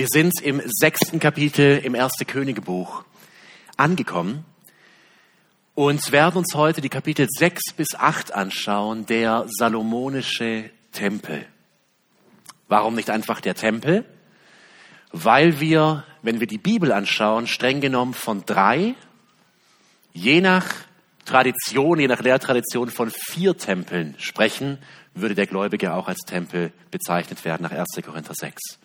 Wir sind im sechsten Kapitel im ersten Königebuch angekommen und werden uns heute die Kapitel sechs bis acht anschauen, der Salomonische Tempel. Warum nicht einfach der Tempel? Weil wir, wenn wir die Bibel anschauen, streng genommen von drei, je nach Tradition, je nach Lehrtradition von vier Tempeln sprechen, würde der Gläubige auch als Tempel bezeichnet werden nach 1. Korinther 6.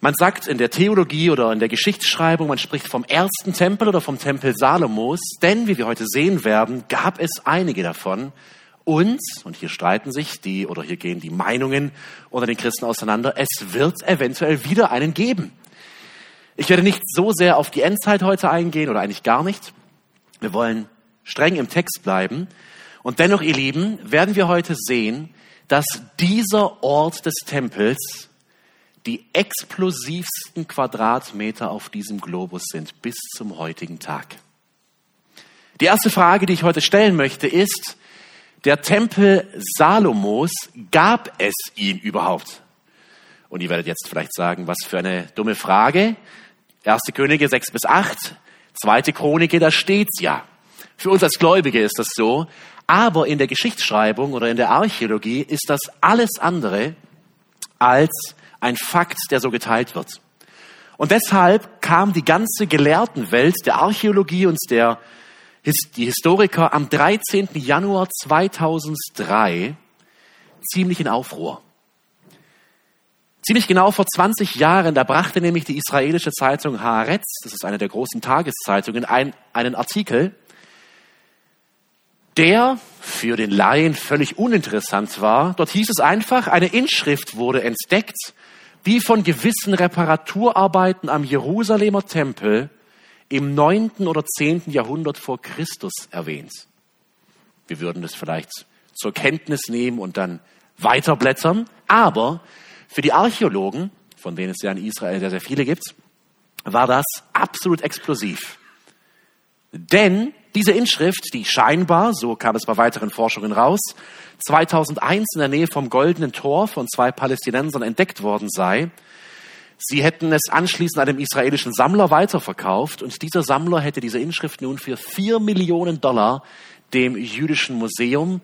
Man sagt in der Theologie oder in der Geschichtsschreibung, man spricht vom ersten Tempel oder vom Tempel Salomos, denn wie wir heute sehen werden, gab es einige davon. Und, und hier streiten sich die oder hier gehen die Meinungen unter den Christen auseinander, es wird eventuell wieder einen geben. Ich werde nicht so sehr auf die Endzeit heute eingehen oder eigentlich gar nicht. Wir wollen streng im Text bleiben. Und dennoch, ihr Lieben, werden wir heute sehen, dass dieser Ort des Tempels die explosivsten Quadratmeter auf diesem Globus sind bis zum heutigen Tag. Die erste Frage, die ich heute stellen möchte, ist, der Tempel Salomos, gab es ihn überhaupt? Und ihr werdet jetzt vielleicht sagen, was für eine dumme Frage. Erste Könige 6 bis 8, zweite Chronike, da steht's ja. Für uns als Gläubige ist das so. Aber in der Geschichtsschreibung oder in der Archäologie ist das alles andere als ein Fakt, der so geteilt wird. Und deshalb kam die ganze Gelehrtenwelt der Archäologie und der, die Historiker am 13. Januar 2003 ziemlich in Aufruhr. Ziemlich genau vor 20 Jahren, da brachte nämlich die israelische Zeitung Haaretz, das ist eine der großen Tageszeitungen, ein, einen Artikel, der für den Laien völlig uninteressant war. Dort hieß es einfach, eine Inschrift wurde entdeckt, die von gewissen Reparaturarbeiten am Jerusalemer Tempel im neunten oder zehnten Jahrhundert vor Christus erwähnt. Wir würden das vielleicht zur Kenntnis nehmen und dann weiterblättern, aber für die Archäologen, von denen es ja in Israel sehr, sehr viele gibt, war das absolut explosiv. Denn diese Inschrift, die scheinbar, so kam es bei weiteren Forschungen raus, 2001 in der Nähe vom Goldenen Tor von zwei Palästinensern entdeckt worden sei, sie hätten es anschließend einem israelischen Sammler weiterverkauft und dieser Sammler hätte diese Inschrift nun für vier Millionen Dollar dem jüdischen Museum,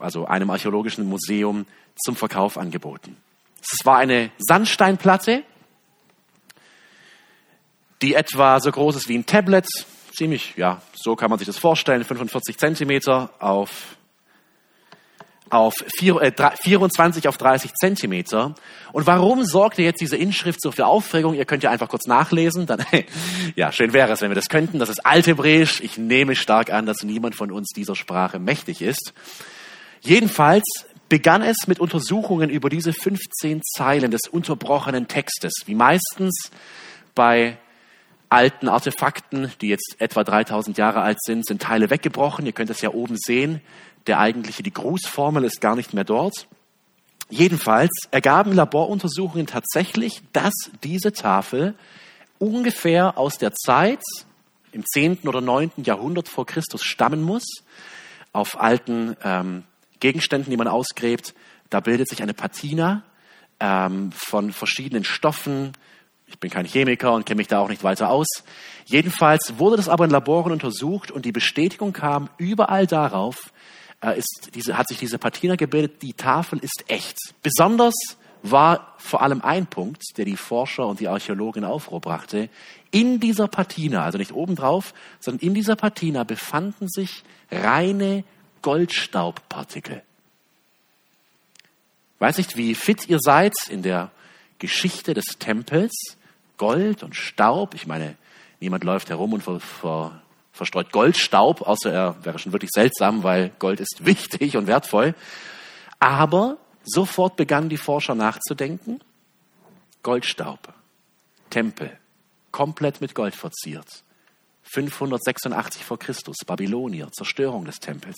also einem archäologischen Museum, zum Verkauf angeboten. Es war eine Sandsteinplatte, die etwa so groß ist wie ein Tablet, ziemlich, ja, so kann man sich das vorstellen, 45 Zentimeter auf auf vier, äh, 24 auf 30 Zentimeter. Und warum sorgte jetzt diese Inschrift so für Aufregung? Ihr könnt ja einfach kurz nachlesen. Dann, ja, schön wäre es, wenn wir das könnten. Das ist Althebräisch. Ich nehme stark an, dass niemand von uns dieser Sprache mächtig ist. Jedenfalls begann es mit Untersuchungen über diese 15 Zeilen des unterbrochenen Textes, wie meistens bei alten Artefakten, die jetzt etwa 3000 Jahre alt sind, sind Teile weggebrochen. Ihr könnt es ja oben sehen. Der eigentliche, die Grußformel ist gar nicht mehr dort. Jedenfalls ergaben Laboruntersuchungen tatsächlich, dass diese Tafel ungefähr aus der Zeit im 10. oder 9. Jahrhundert vor Christus stammen muss. Auf alten ähm, Gegenständen, die man ausgräbt, da bildet sich eine Patina ähm, von verschiedenen Stoffen, ich bin kein Chemiker und kenne mich da auch nicht weiter aus. Jedenfalls wurde das aber in Laboren untersucht und die Bestätigung kam überall darauf, äh, ist diese, hat sich diese Patina gebildet, die Tafel ist echt. Besonders war vor allem ein Punkt, der die Forscher und die Archäologen in Aufruhr brachte. In dieser Patina, also nicht obendrauf, sondern in dieser Patina befanden sich reine Goldstaubpartikel. Weiß nicht, wie fit ihr seid in der Geschichte des Tempels. Gold und Staub. Ich meine, niemand läuft herum und ver, ver, verstreut Goldstaub, außer er wäre schon wirklich seltsam, weil Gold ist wichtig und wertvoll. Aber sofort begannen die Forscher nachzudenken. Goldstaub, Tempel, komplett mit Gold verziert. 586 vor Christus, Babylonier, Zerstörung des Tempels.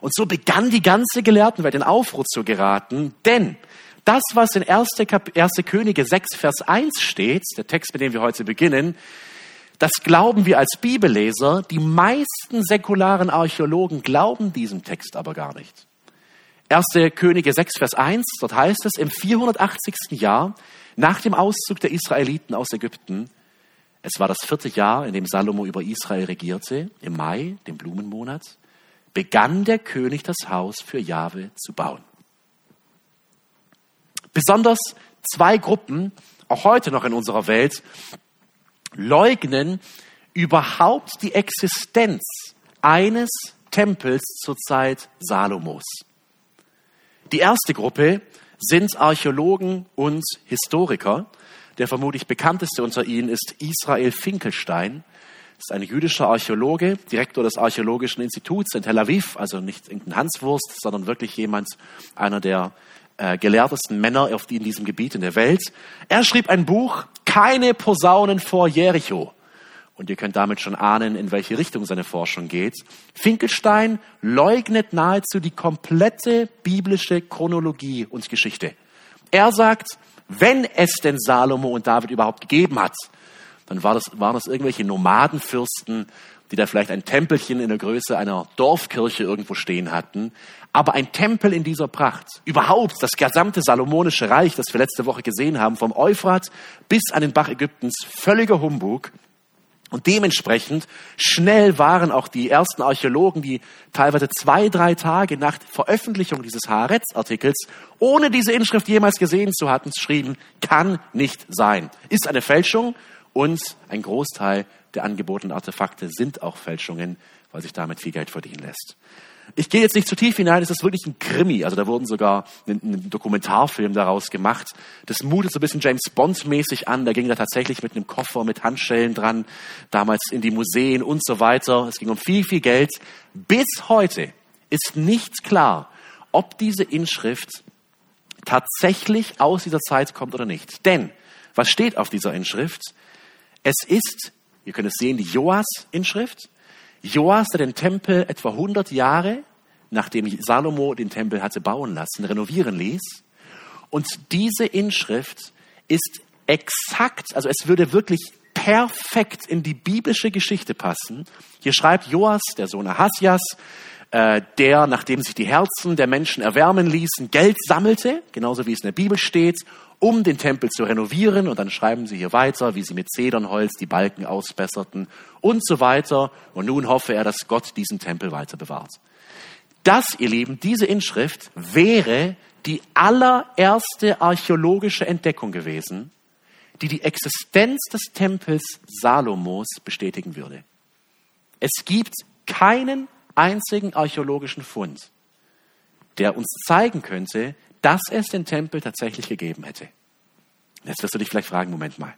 Und so begann die ganze Gelehrtenwelt in Aufruhr zu geraten, denn das, was in 1. Kap 1. Könige 6, Vers 1 steht, der Text, mit dem wir heute beginnen, das glauben wir als Bibelleser. Die meisten säkularen Archäologen glauben diesem Text aber gar nicht. 1. Könige 6, Vers 1, dort heißt es, im 480. Jahr nach dem Auszug der Israeliten aus Ägypten, es war das vierte Jahr, in dem Salomo über Israel regierte, im Mai, dem Blumenmonat, begann der König das Haus für Jahwe zu bauen. Besonders zwei Gruppen, auch heute noch in unserer Welt, leugnen überhaupt die Existenz eines Tempels zur Zeit Salomos. Die erste Gruppe sind Archäologen und Historiker. Der vermutlich bekannteste unter ihnen ist Israel Finkelstein. Das ist ein jüdischer Archäologe, Direktor des Archäologischen Instituts in Tel Aviv, also nicht irgendein Hanswurst, sondern wirklich jemand, einer der äh, gelehrtesten Männer auf die in diesem Gebiet in der Welt. Er schrieb ein Buch, Keine Posaunen vor Jericho. Und ihr könnt damit schon ahnen, in welche Richtung seine Forschung geht. Finkelstein leugnet nahezu die komplette biblische Chronologie und Geschichte. Er sagt, wenn es denn Salomo und David überhaupt gegeben hat, dann war das, waren das irgendwelche Nomadenfürsten, die da vielleicht ein Tempelchen in der Größe einer Dorfkirche irgendwo stehen hatten. Aber ein Tempel in dieser Pracht, überhaupt das gesamte salomonische Reich, das wir letzte Woche gesehen haben, vom Euphrat bis an den Bach Ägyptens, völliger Humbug. Und dementsprechend schnell waren auch die ersten Archäologen, die teilweise zwei, drei Tage nach Veröffentlichung dieses Haaretz-Artikels, ohne diese Inschrift jemals gesehen zu hatten, schrieben, kann nicht sein. Ist eine Fälschung und ein Großteil der angebotenen Artefakte sind auch Fälschungen, weil sich damit viel Geld verdienen lässt. Ich gehe jetzt nicht zu tief hinein, es ist wirklich ein Krimi. Also da wurden sogar ein, ein Dokumentarfilm daraus gemacht. Das mutet so ein bisschen James Bond-mäßig an. Da ging er tatsächlich mit einem Koffer mit Handschellen dran, damals in die Museen und so weiter. Es ging um viel, viel Geld. Bis heute ist nicht klar, ob diese Inschrift tatsächlich aus dieser Zeit kommt oder nicht. Denn, was steht auf dieser Inschrift? Es ist, ihr könnt es sehen, die Joas-Inschrift. Joas, der den Tempel etwa 100 Jahre, nachdem Salomo den Tempel hatte bauen lassen, renovieren ließ. Und diese Inschrift ist exakt, also es würde wirklich perfekt in die biblische Geschichte passen. Hier schreibt Joas, der Sohn Ahasias, äh, der, nachdem sich die Herzen der Menschen erwärmen ließen, Geld sammelte, genauso wie es in der Bibel steht, um den Tempel zu renovieren. Und dann schreiben sie hier weiter, wie sie mit Zedernholz die Balken ausbesserten und so weiter. Und nun hoffe er, dass Gott diesen Tempel weiter bewahrt. Das, ihr Lieben, diese Inschrift wäre die allererste archäologische Entdeckung gewesen, die die Existenz des Tempels Salomos bestätigen würde. Es gibt keinen einzigen archäologischen Fund, der uns zeigen könnte, dass es den Tempel tatsächlich gegeben hätte. Jetzt wirst du dich vielleicht fragen, Moment mal.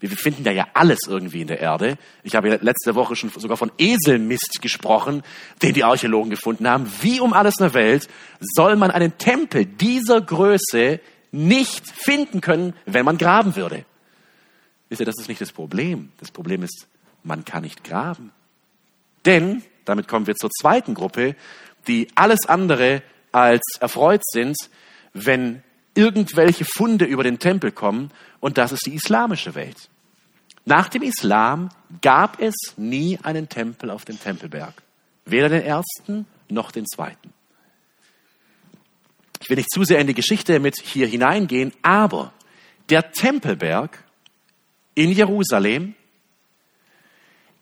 Wir finden da ja alles irgendwie in der Erde. Ich habe ja letzte Woche schon sogar von Eselmist gesprochen, den die Archäologen gefunden haben. Wie um alles in der Welt soll man einen Tempel dieser Größe nicht finden können, wenn man graben würde? Wisst ihr, das ist nicht das Problem. Das Problem ist, man kann nicht graben. Denn, damit kommen wir zur zweiten Gruppe, die alles andere als erfreut sind, wenn irgendwelche Funde über den Tempel kommen, und das ist die islamische Welt. Nach dem Islam gab es nie einen Tempel auf dem Tempelberg. Weder den ersten noch den zweiten. Ich will nicht zu sehr in die Geschichte mit hier hineingehen, aber der Tempelberg in Jerusalem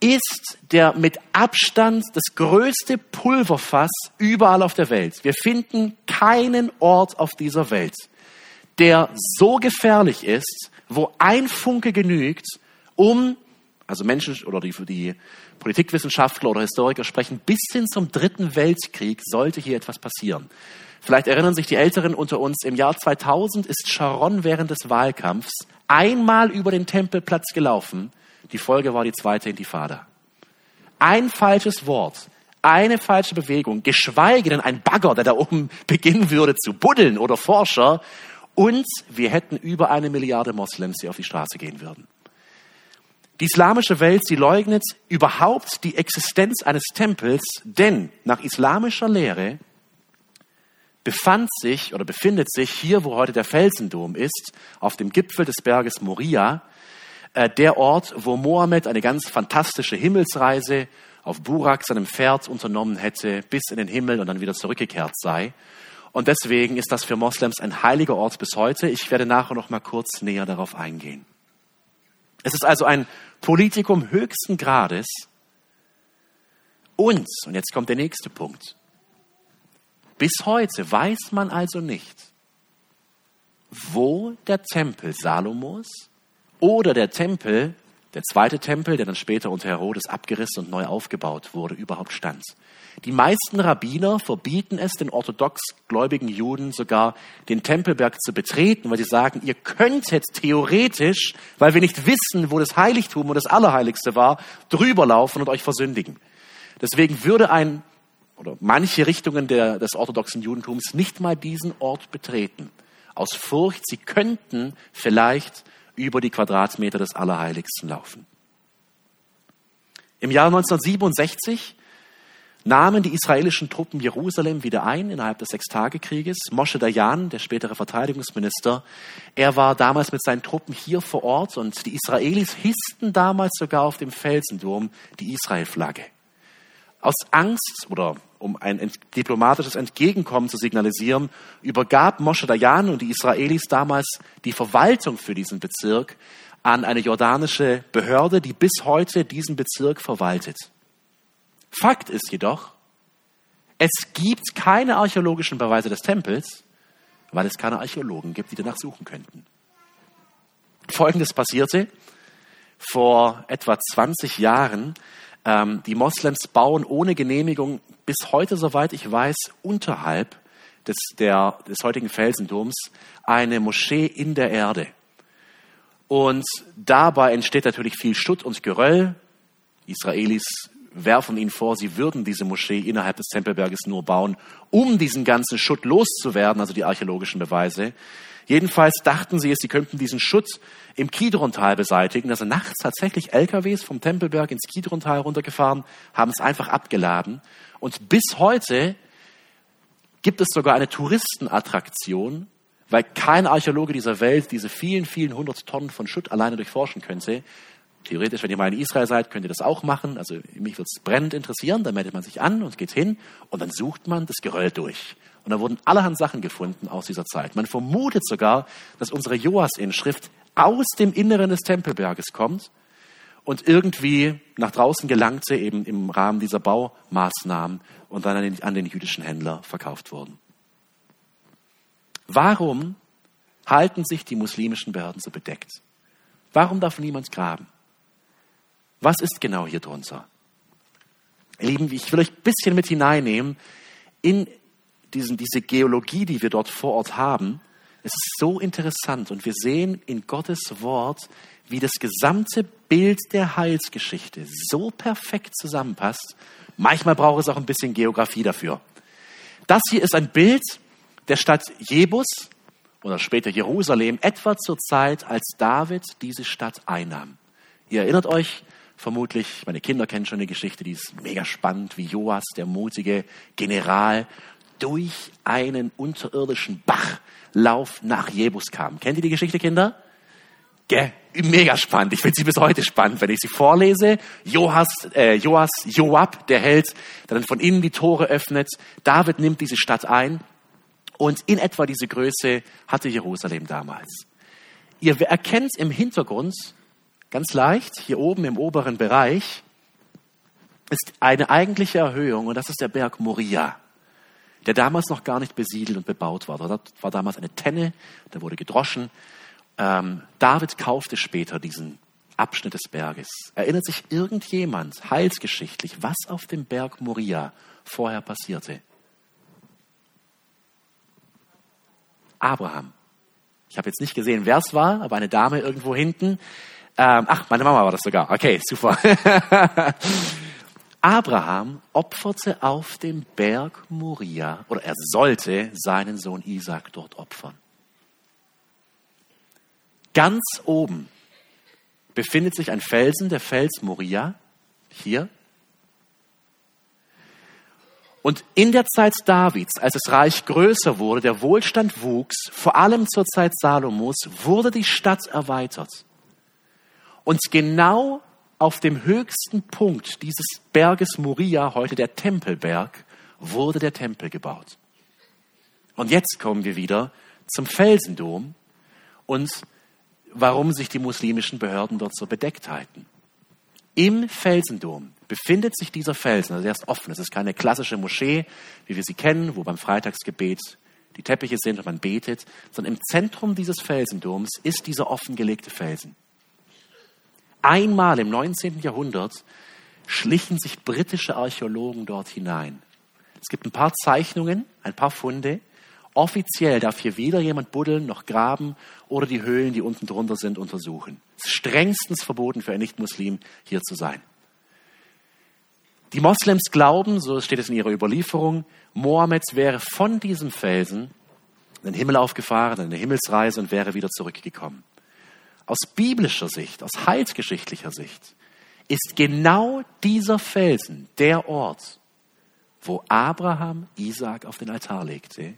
ist der mit Abstand das größte Pulverfass überall auf der Welt. Wir finden keinen Ort auf dieser Welt, der so gefährlich ist, wo ein Funke genügt, um, also Menschen oder die, die Politikwissenschaftler oder Historiker sprechen, bis hin zum Dritten Weltkrieg sollte hier etwas passieren. Vielleicht erinnern sich die Älteren unter uns, im Jahr 2000 ist Sharon während des Wahlkampfs einmal über den Tempelplatz gelaufen die Folge war die zweite Intifada. Ein falsches Wort, eine falsche Bewegung, geschweige denn ein Bagger, der da oben beginnen würde zu buddeln oder Forscher, und wir hätten über eine Milliarde Moslems, die auf die Straße gehen würden. Die islamische Welt, sie leugnet überhaupt die Existenz eines Tempels, denn nach islamischer Lehre befand sich oder befindet sich hier, wo heute der Felsendom ist, auf dem Gipfel des Berges Moria, äh, der Ort, wo Mohammed eine ganz fantastische Himmelsreise auf Burak, seinem Pferd, unternommen hätte, bis in den Himmel und dann wieder zurückgekehrt sei. Und deswegen ist das für Moslems ein heiliger Ort bis heute. Ich werde nachher noch mal kurz näher darauf eingehen. Es ist also ein Politikum höchsten Grades. Und, und jetzt kommt der nächste Punkt. Bis heute weiß man also nicht, wo der Tempel Salomos oder der Tempel, der zweite Tempel, der dann später unter Herodes abgerissen und neu aufgebaut wurde, überhaupt stand. Die meisten Rabbiner verbieten es den orthodox gläubigen Juden sogar, den Tempelberg zu betreten, weil sie sagen, ihr könntet theoretisch, weil wir nicht wissen, wo das Heiligtum und das Allerheiligste war, drüber laufen und euch versündigen. Deswegen würde ein oder manche Richtungen der, des orthodoxen Judentums nicht mal diesen Ort betreten. Aus Furcht, sie könnten vielleicht über die Quadratmeter des Allerheiligsten laufen. Im Jahr 1967 nahmen die israelischen Truppen Jerusalem wieder ein innerhalb des Sechstagekrieges. Moshe Dayan, der spätere Verteidigungsminister, er war damals mit seinen Truppen hier vor Ort und die Israelis hissten damals sogar auf dem Felsendurm die Israel-Flagge. Aus Angst oder um ein diplomatisches Entgegenkommen zu signalisieren, übergab Moshe Dayan und die Israelis damals die Verwaltung für diesen Bezirk an eine jordanische Behörde, die bis heute diesen Bezirk verwaltet. Fakt ist jedoch, es gibt keine archäologischen Beweise des Tempels, weil es keine Archäologen gibt, die danach suchen könnten. Folgendes passierte vor etwa 20 Jahren. Ähm, die Moslems bauen ohne Genehmigung bis heute, soweit ich weiß, unterhalb des, der, des heutigen Felsendoms eine Moschee in der Erde. Und dabei entsteht natürlich viel Schutt und Geröll. Israelis werfen ihnen vor, sie würden diese Moschee innerhalb des Tempelberges nur bauen, um diesen ganzen Schutt loszuwerden, also die archäologischen Beweise. Jedenfalls dachten sie es, sie könnten diesen Schutt im Kidrontal beseitigen. Also nachts tatsächlich LKWs vom Tempelberg ins Kidrontal runtergefahren, haben es einfach abgeladen. Und bis heute gibt es sogar eine Touristenattraktion, weil kein Archäologe dieser Welt diese vielen, vielen hundert Tonnen von Schutt alleine durchforschen könnte. Theoretisch, wenn ihr mal in Israel seid, könnt ihr das auch machen. Also mich würde es brennend interessieren. Dann meldet man sich an und geht hin und dann sucht man das Geröll durch. Und da wurden allerhand Sachen gefunden aus dieser Zeit. Man vermutet sogar, dass unsere Joas-Inschrift aus dem Inneren des Tempelberges kommt und irgendwie nach draußen gelangte, eben im Rahmen dieser Baumaßnahmen und dann an den, an den jüdischen Händler verkauft wurden. Warum halten sich die muslimischen Behörden so bedeckt? Warum darf niemand graben? Was ist genau hier drunter? Lieben, ich will euch ein bisschen mit hineinnehmen in diesen, diese Geologie, die wir dort vor Ort haben. Es ist so interessant und wir sehen in Gottes Wort, wie das gesamte Bild der Heilsgeschichte so perfekt zusammenpasst. Manchmal braucht es auch ein bisschen Geografie dafür. Das hier ist ein Bild der Stadt Jebus oder später Jerusalem, etwa zur Zeit, als David diese Stadt einnahm. Ihr erinnert euch, vermutlich. Meine Kinder kennen schon die Geschichte, die ist mega spannend, wie Joas, der mutige General, durch einen unterirdischen Bachlauf nach Jebus kam. Kennt ihr die Geschichte, Kinder? Gell? Mega spannend. Ich finde sie bis heute spannend, wenn ich sie vorlese. Joas, äh, Joas, Joab, der Held, der dann von innen die Tore öffnet. David nimmt diese Stadt ein. Und in etwa diese Größe hatte Jerusalem damals. Ihr erkennt im Hintergrund Ganz leicht, hier oben im oberen Bereich ist eine eigentliche Erhöhung und das ist der Berg Moria, der damals noch gar nicht besiedelt und bebaut war. Dort war damals eine Tenne, der wurde gedroschen. Ähm, David kaufte später diesen Abschnitt des Berges. Erinnert sich irgendjemand heilsgeschichtlich, was auf dem Berg Moria vorher passierte? Abraham. Ich habe jetzt nicht gesehen, wer es war, aber eine Dame irgendwo hinten. Ähm, ach, meine Mama war das sogar. Okay, super. Abraham opferte auf dem Berg Moria, oder er sollte seinen Sohn Isaac dort opfern. Ganz oben befindet sich ein Felsen, der Fels Moria, hier. Und in der Zeit Davids, als das Reich größer wurde, der Wohlstand wuchs, vor allem zur Zeit Salomos, wurde die Stadt erweitert. Und genau auf dem höchsten Punkt dieses Berges Moria, heute der Tempelberg, wurde der Tempel gebaut. Und jetzt kommen wir wieder zum Felsendom und warum sich die muslimischen Behörden dort so bedeckt halten. Im Felsendom befindet sich dieser Felsen, also er ist offen. Es ist keine klassische Moschee, wie wir sie kennen, wo beim Freitagsgebet die Teppiche sind und man betet, sondern im Zentrum dieses Felsendoms ist dieser offengelegte Felsen. Einmal im 19. Jahrhundert schlichen sich britische Archäologen dort hinein. Es gibt ein paar Zeichnungen, ein paar Funde. Offiziell darf hier weder jemand buddeln noch graben oder die Höhlen, die unten drunter sind, untersuchen. Es ist strengstens verboten für einen Nicht-Muslim, hier zu sein. Die Moslems glauben, so steht es in ihrer Überlieferung, Mohammed wäre von diesem Felsen in den Himmel aufgefahren, in eine Himmelsreise und wäre wieder zurückgekommen. Aus biblischer Sicht, aus heilsgeschichtlicher Sicht, ist genau dieser Felsen der Ort, wo Abraham Isaac auf den Altar legte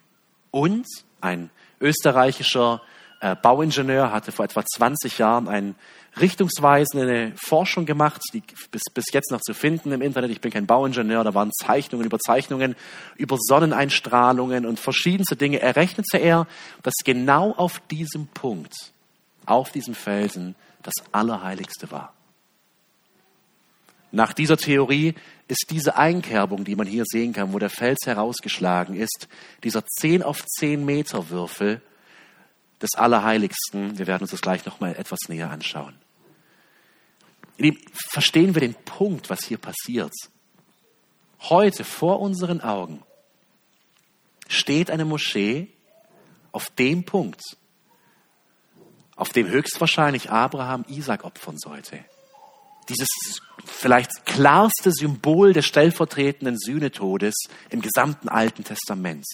und ein österreichischer äh, Bauingenieur hatte vor etwa 20 Jahren eine richtungsweisende Forschung gemacht, die bis, bis jetzt noch zu finden im Internet. Ich bin kein Bauingenieur, da waren Zeichnungen über Zeichnungen, über Sonneneinstrahlungen und verschiedenste Dinge. Errechnete er, dass genau auf diesem Punkt, auf diesem Felsen, das Allerheiligste war. Nach dieser Theorie ist diese Einkerbung, die man hier sehen kann, wo der Fels herausgeschlagen ist, dieser 10 auf 10 Meter Würfel, des Allerheiligsten. Wir werden uns das gleich noch mal etwas näher anschauen. verstehen wir den Punkt, was hier passiert. Heute vor unseren Augen steht eine Moschee auf dem Punkt, auf dem höchstwahrscheinlich Abraham Isaac opfern sollte. Dieses vielleicht klarste Symbol des stellvertretenden Sühnetodes im gesamten Alten Testament.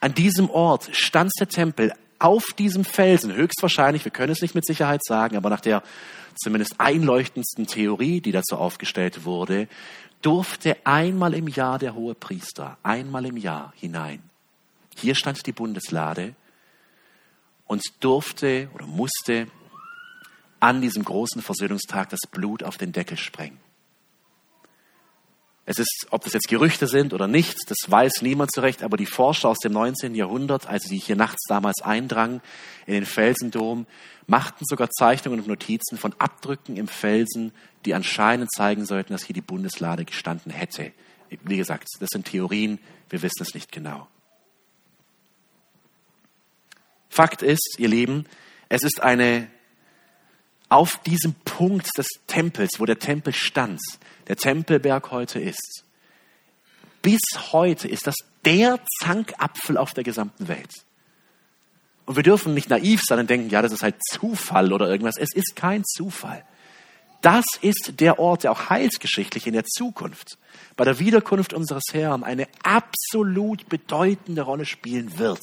An diesem Ort stand der Tempel auf diesem Felsen, höchstwahrscheinlich, wir können es nicht mit Sicherheit sagen, aber nach der zumindest einleuchtendsten Theorie, die dazu aufgestellt wurde, durfte einmal im Jahr der hohe Priester, einmal im Jahr hinein. Hier stand die Bundeslade und durfte oder musste an diesem großen Versöhnungstag das Blut auf den Deckel sprengen. Es ist, ob das jetzt Gerüchte sind oder nicht, das weiß niemand zurecht, aber die Forscher aus dem 19. Jahrhundert, als sie hier nachts damals eindrangen in den Felsendom, machten sogar Zeichnungen und Notizen von Abdrücken im Felsen, die anscheinend zeigen sollten, dass hier die Bundeslade gestanden hätte. Wie gesagt, das sind Theorien, wir wissen es nicht genau. Fakt ist, ihr Lieben, es ist eine auf diesem Punkt des Tempels, wo der Tempel stand, der Tempelberg heute ist. Bis heute ist das der Zankapfel auf der gesamten Welt. Und wir dürfen nicht naiv sein und denken, ja, das ist halt Zufall oder irgendwas. Es ist kein Zufall. Das ist der Ort, der auch heilsgeschichtlich in der Zukunft, bei der Wiederkunft unseres Herrn, eine absolut bedeutende Rolle spielen wird.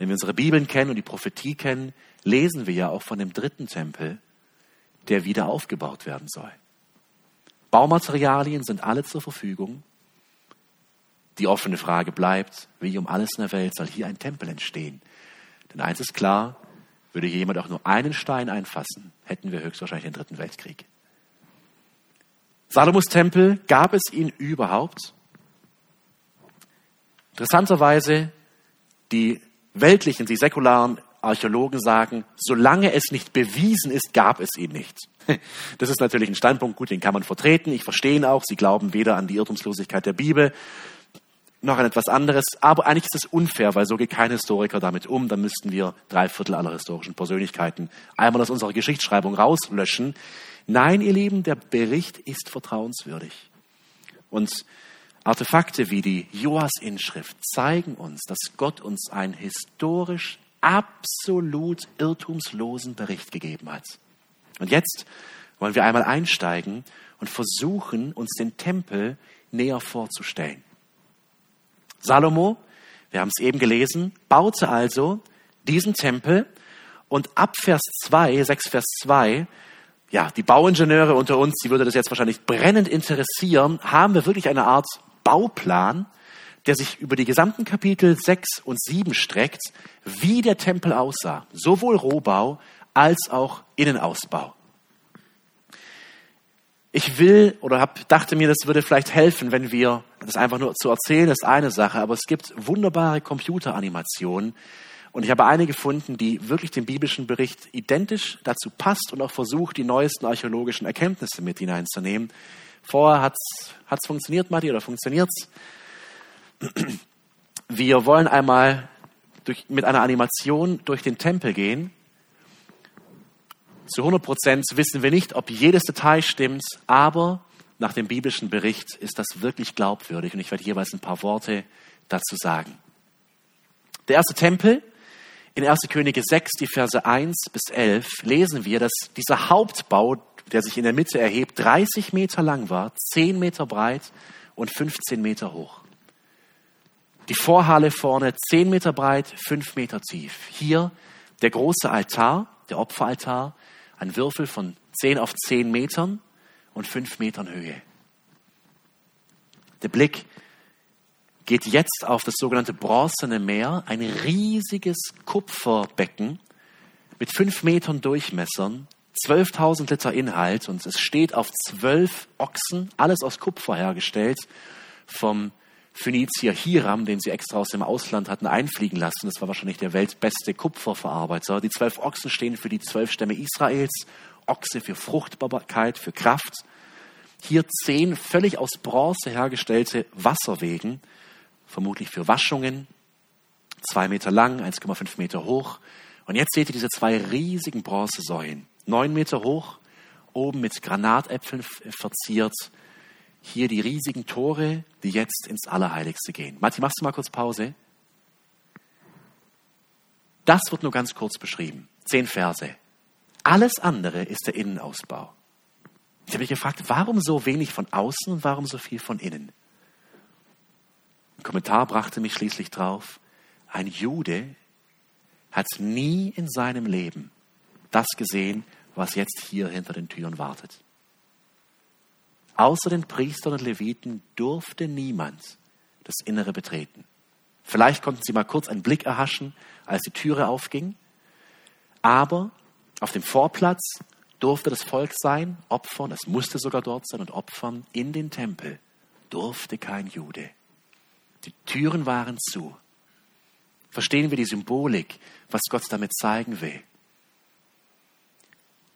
Wenn wir unsere Bibeln kennen und die Prophetie kennen, lesen wir ja auch von dem dritten Tempel, der wieder aufgebaut werden soll. Baumaterialien sind alle zur Verfügung. Die offene Frage bleibt, wie um alles in der Welt soll hier ein Tempel entstehen? Denn eins ist klar, würde hier jemand auch nur einen Stein einfassen, hätten wir höchstwahrscheinlich den dritten Weltkrieg. Salomos Tempel, gab es ihn überhaupt? Interessanterweise, die weltlichen, die säkularen Archäologen sagen, solange es nicht bewiesen ist, gab es ihn nicht. Das ist natürlich ein Standpunkt, gut, den kann man vertreten. Ich verstehe ihn auch. Sie glauben weder an die Irrtumslosigkeit der Bibel noch an etwas anderes. Aber eigentlich ist es unfair, weil so geht kein Historiker damit um. Dann müssten wir drei Viertel aller historischen Persönlichkeiten einmal aus unserer Geschichtsschreibung rauslöschen. Nein, ihr Lieben, der Bericht ist vertrauenswürdig. Und Artefakte wie die Joas-Inschrift zeigen uns, dass Gott uns ein historisch absolut irrtumslosen Bericht gegeben hat. Und jetzt wollen wir einmal einsteigen und versuchen, uns den Tempel näher vorzustellen. Salomo, wir haben es eben gelesen, baute also diesen Tempel und ab Vers 2, 6 Vers 2, ja, die Bauingenieure unter uns, die würde das jetzt wahrscheinlich brennend interessieren, haben wir wirklich eine Art Bauplan, der sich über die gesamten Kapitel 6 und 7 streckt, wie der Tempel aussah. Sowohl Rohbau als auch Innenausbau. Ich will oder hab, dachte mir, das würde vielleicht helfen, wenn wir das einfach nur zu erzählen, ist eine Sache, aber es gibt wunderbare Computeranimationen und ich habe eine gefunden, die wirklich dem biblischen Bericht identisch dazu passt und auch versucht, die neuesten archäologischen Erkenntnisse mit hineinzunehmen. Vorher hat es funktioniert, Matti, oder funktioniert's? Wir wollen einmal durch, mit einer Animation durch den Tempel gehen. Zu 100 Prozent wissen wir nicht, ob jedes Detail stimmt, aber nach dem biblischen Bericht ist das wirklich glaubwürdig und ich werde jeweils ein paar Worte dazu sagen. Der erste Tempel in 1. Könige 6, die Verse 1 bis 11, lesen wir, dass dieser Hauptbau, der sich in der Mitte erhebt, 30 Meter lang war, 10 Meter breit und 15 Meter hoch. Die Vorhalle vorne 10 Meter breit, 5 Meter tief. Hier der große Altar, der Opferaltar, ein Würfel von 10 auf 10 Metern und 5 Metern Höhe. Der Blick geht jetzt auf das sogenannte Bronzene Meer, ein riesiges Kupferbecken mit 5 Metern Durchmessern, 12.000 Liter Inhalt und es steht auf zwölf Ochsen, alles aus Kupfer hergestellt, vom Phönizier Hiram, den sie extra aus dem Ausland hatten einfliegen lassen. Das war wahrscheinlich der weltbeste Kupferverarbeiter. Die zwölf Ochsen stehen für die zwölf Stämme Israels. Ochse für Fruchtbarkeit, für Kraft. Hier zehn völlig aus Bronze hergestellte Wasserwegen, vermutlich für Waschungen, zwei Meter lang, 1,5 Meter hoch. Und jetzt seht ihr diese zwei riesigen Bronzesäulen, neun Meter hoch, oben mit Granatäpfeln verziert, hier die riesigen Tore, die jetzt ins Allerheiligste gehen. Matti, machst du mal kurz Pause? Das wird nur ganz kurz beschrieben. Zehn Verse. Alles andere ist der Innenausbau. Ich habe mich gefragt, warum so wenig von außen und warum so viel von innen? Ein Kommentar brachte mich schließlich drauf, ein Jude hat nie in seinem Leben das gesehen, was jetzt hier hinter den Türen wartet. Außer den Priestern und Leviten durfte niemand das Innere betreten. Vielleicht konnten sie mal kurz einen Blick erhaschen, als die Türe aufging. Aber auf dem Vorplatz durfte das Volk sein, opfern, es musste sogar dort sein und opfern. In den Tempel durfte kein Jude. Die Türen waren zu. Verstehen wir die Symbolik, was Gott damit zeigen will?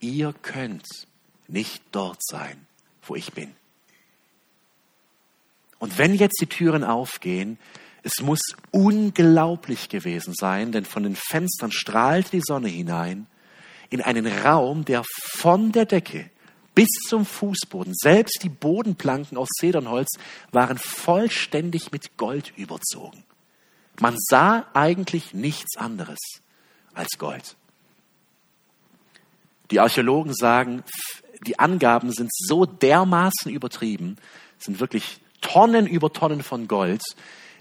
Ihr könnt nicht dort sein, wo ich bin. Und wenn jetzt die Türen aufgehen, es muss unglaublich gewesen sein, denn von den Fenstern strahlt die Sonne hinein in einen Raum, der von der Decke bis zum Fußboden, selbst die Bodenplanken aus Zedernholz waren vollständig mit Gold überzogen. Man sah eigentlich nichts anderes als Gold. Die Archäologen sagen, die Angaben sind so dermaßen übertrieben, sind wirklich Tonnen über Tonnen von Gold,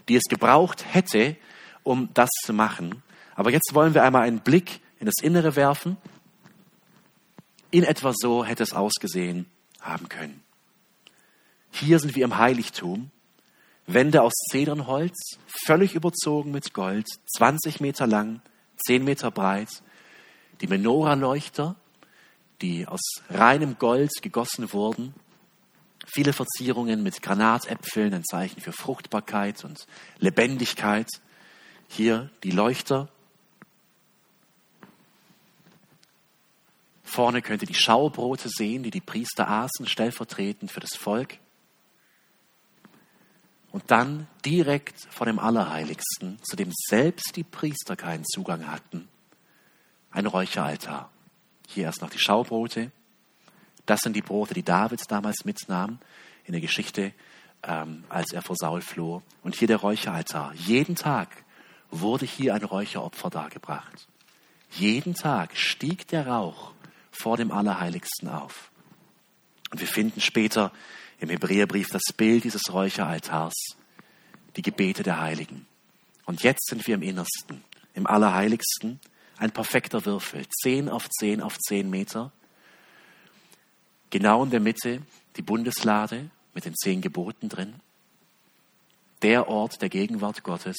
die es gebraucht hätte, um das zu machen. Aber jetzt wollen wir einmal einen Blick in das Innere werfen. In etwa so hätte es ausgesehen haben können. Hier sind wir im Heiligtum. Wände aus Zedernholz, völlig überzogen mit Gold, 20 Meter lang, 10 Meter breit. Die Menorah-Leuchter, die aus reinem Gold gegossen wurden. Viele Verzierungen mit Granatäpfeln, ein Zeichen für Fruchtbarkeit und Lebendigkeit. Hier die Leuchter. Vorne könnt ihr die Schaubrote sehen, die die Priester aßen, stellvertretend für das Volk. Und dann direkt vor dem Allerheiligsten, zu dem selbst die Priester keinen Zugang hatten, ein Räucheraltar. Hier erst noch die Schaubrote. Das sind die Brote, die David damals mitnahm in der Geschichte, ähm, als er vor Saul floh. Und hier der Räucheraltar. Jeden Tag wurde hier ein Räucheropfer dargebracht. Jeden Tag stieg der Rauch vor dem Allerheiligsten auf. Und wir finden später im Hebräerbrief das Bild dieses Räucheraltars, die Gebete der Heiligen. Und jetzt sind wir im Innersten, im Allerheiligsten, ein perfekter Würfel, zehn auf zehn auf zehn Meter. Genau in der Mitte die Bundeslade mit den zehn Geboten drin. Der Ort der Gegenwart Gottes.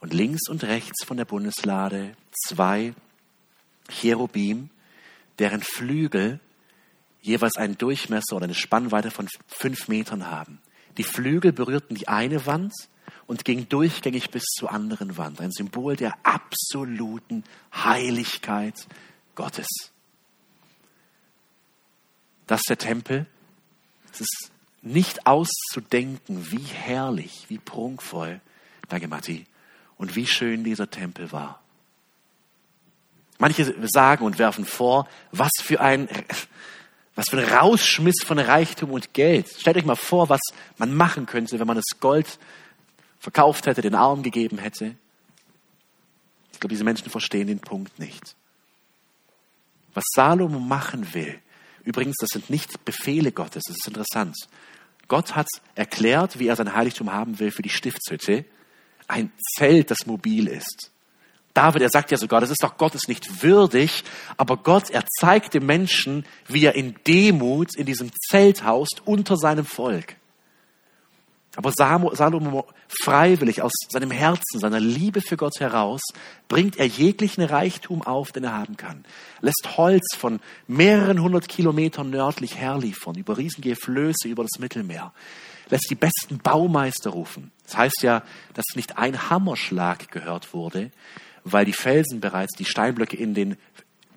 Und links und rechts von der Bundeslade zwei Cherubim, deren Flügel jeweils einen Durchmesser oder eine Spannweite von fünf Metern haben. Die Flügel berührten die eine Wand und gingen durchgängig bis zur anderen Wand. Ein Symbol der absoluten Heiligkeit Gottes. Das ist der Tempel. Es ist nicht auszudenken, wie herrlich, wie prunkvoll, danke Matti, und wie schön dieser Tempel war. Manche sagen und werfen vor, was für ein, was für ein Rausschmiss von Reichtum und Geld. Stellt euch mal vor, was man machen könnte, wenn man das Gold verkauft hätte, den Arm gegeben hätte. Ich glaube, diese Menschen verstehen den Punkt nicht. Was Salomo machen will, übrigens, das sind nicht Befehle Gottes, das ist interessant. Gott hat erklärt, wie er sein Heiligtum haben will für die Stiftshütte. Ein Zelt, das mobil ist. David, er sagt ja sogar, das ist doch Gottes nicht würdig, aber Gott, er zeigt dem Menschen, wie er in Demut in diesem Zelt haust unter seinem Volk. Aber Salomo freiwillig aus seinem Herzen, seiner Liebe für Gott heraus, bringt er jeglichen Reichtum auf, den er haben kann. Lässt Holz von mehreren hundert Kilometern nördlich herliefern, über riesige Flöße über das Mittelmeer. Lässt die besten Baumeister rufen. Das heißt ja, dass nicht ein Hammerschlag gehört wurde, weil die Felsen bereits, die Steinblöcke in den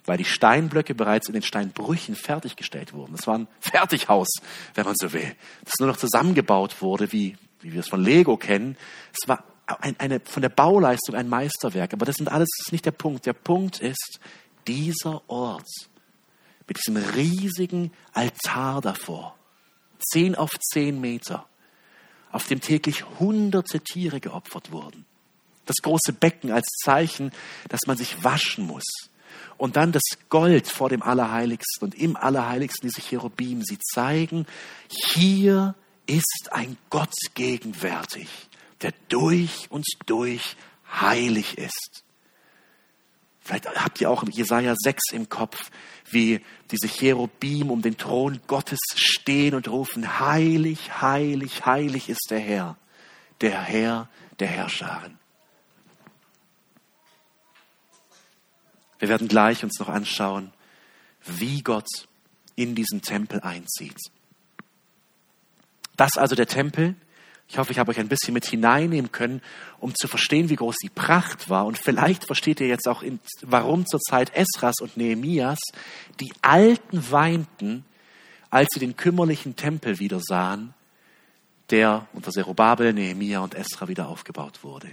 weil die Steinblöcke bereits in den Steinbrüchen fertiggestellt wurden. Das war ein Fertighaus, wenn man so will, das nur noch zusammengebaut wurde, wie, wie wir es von Lego kennen. Es war ein, eine, von der Bauleistung ein Meisterwerk. Aber das sind alles das ist nicht der Punkt. Der Punkt ist, dieser Ort mit diesem riesigen Altar davor, zehn auf zehn Meter, auf dem täglich hunderte Tiere geopfert wurden. Das große Becken als Zeichen, dass man sich waschen muss und dann das Gold vor dem Allerheiligsten und im Allerheiligsten diese Cherubim. Sie zeigen, hier ist ein Gott gegenwärtig, der durch und durch heilig ist. Vielleicht habt ihr auch Jesaja 6 im Kopf, wie diese Cherubim um den Thron Gottes stehen und rufen, heilig, heilig, heilig ist der Herr, der Herr der Herrscharen. Wir werden gleich uns noch anschauen, wie Gott in diesen Tempel einzieht. Das also der Tempel. Ich hoffe, ich habe euch ein bisschen mit hineinnehmen können, um zu verstehen, wie groß die Pracht war. Und vielleicht versteht ihr jetzt auch, warum zur Zeit Esras und Nehemias die Alten weinten, als sie den kümmerlichen Tempel wieder sahen, der unter Zerubabel, Nehemia und Esra wieder aufgebaut wurde.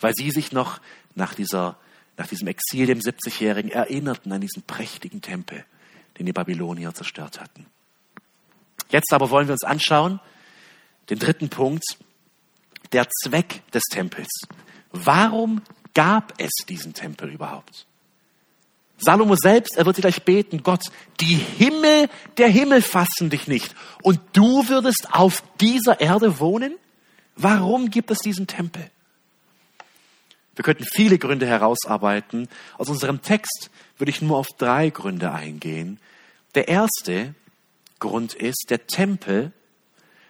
Weil sie sich noch nach dieser nach diesem Exil, dem 70-Jährigen, erinnerten an diesen prächtigen Tempel, den die Babylonier zerstört hatten. Jetzt aber wollen wir uns anschauen, den dritten Punkt, der Zweck des Tempels. Warum gab es diesen Tempel überhaupt? Salomo selbst, er wird gleich beten, Gott, die Himmel der Himmel fassen dich nicht und du würdest auf dieser Erde wohnen? Warum gibt es diesen Tempel? Wir könnten viele Gründe herausarbeiten. Aus unserem Text würde ich nur auf drei Gründe eingehen. Der erste Grund ist, der Tempel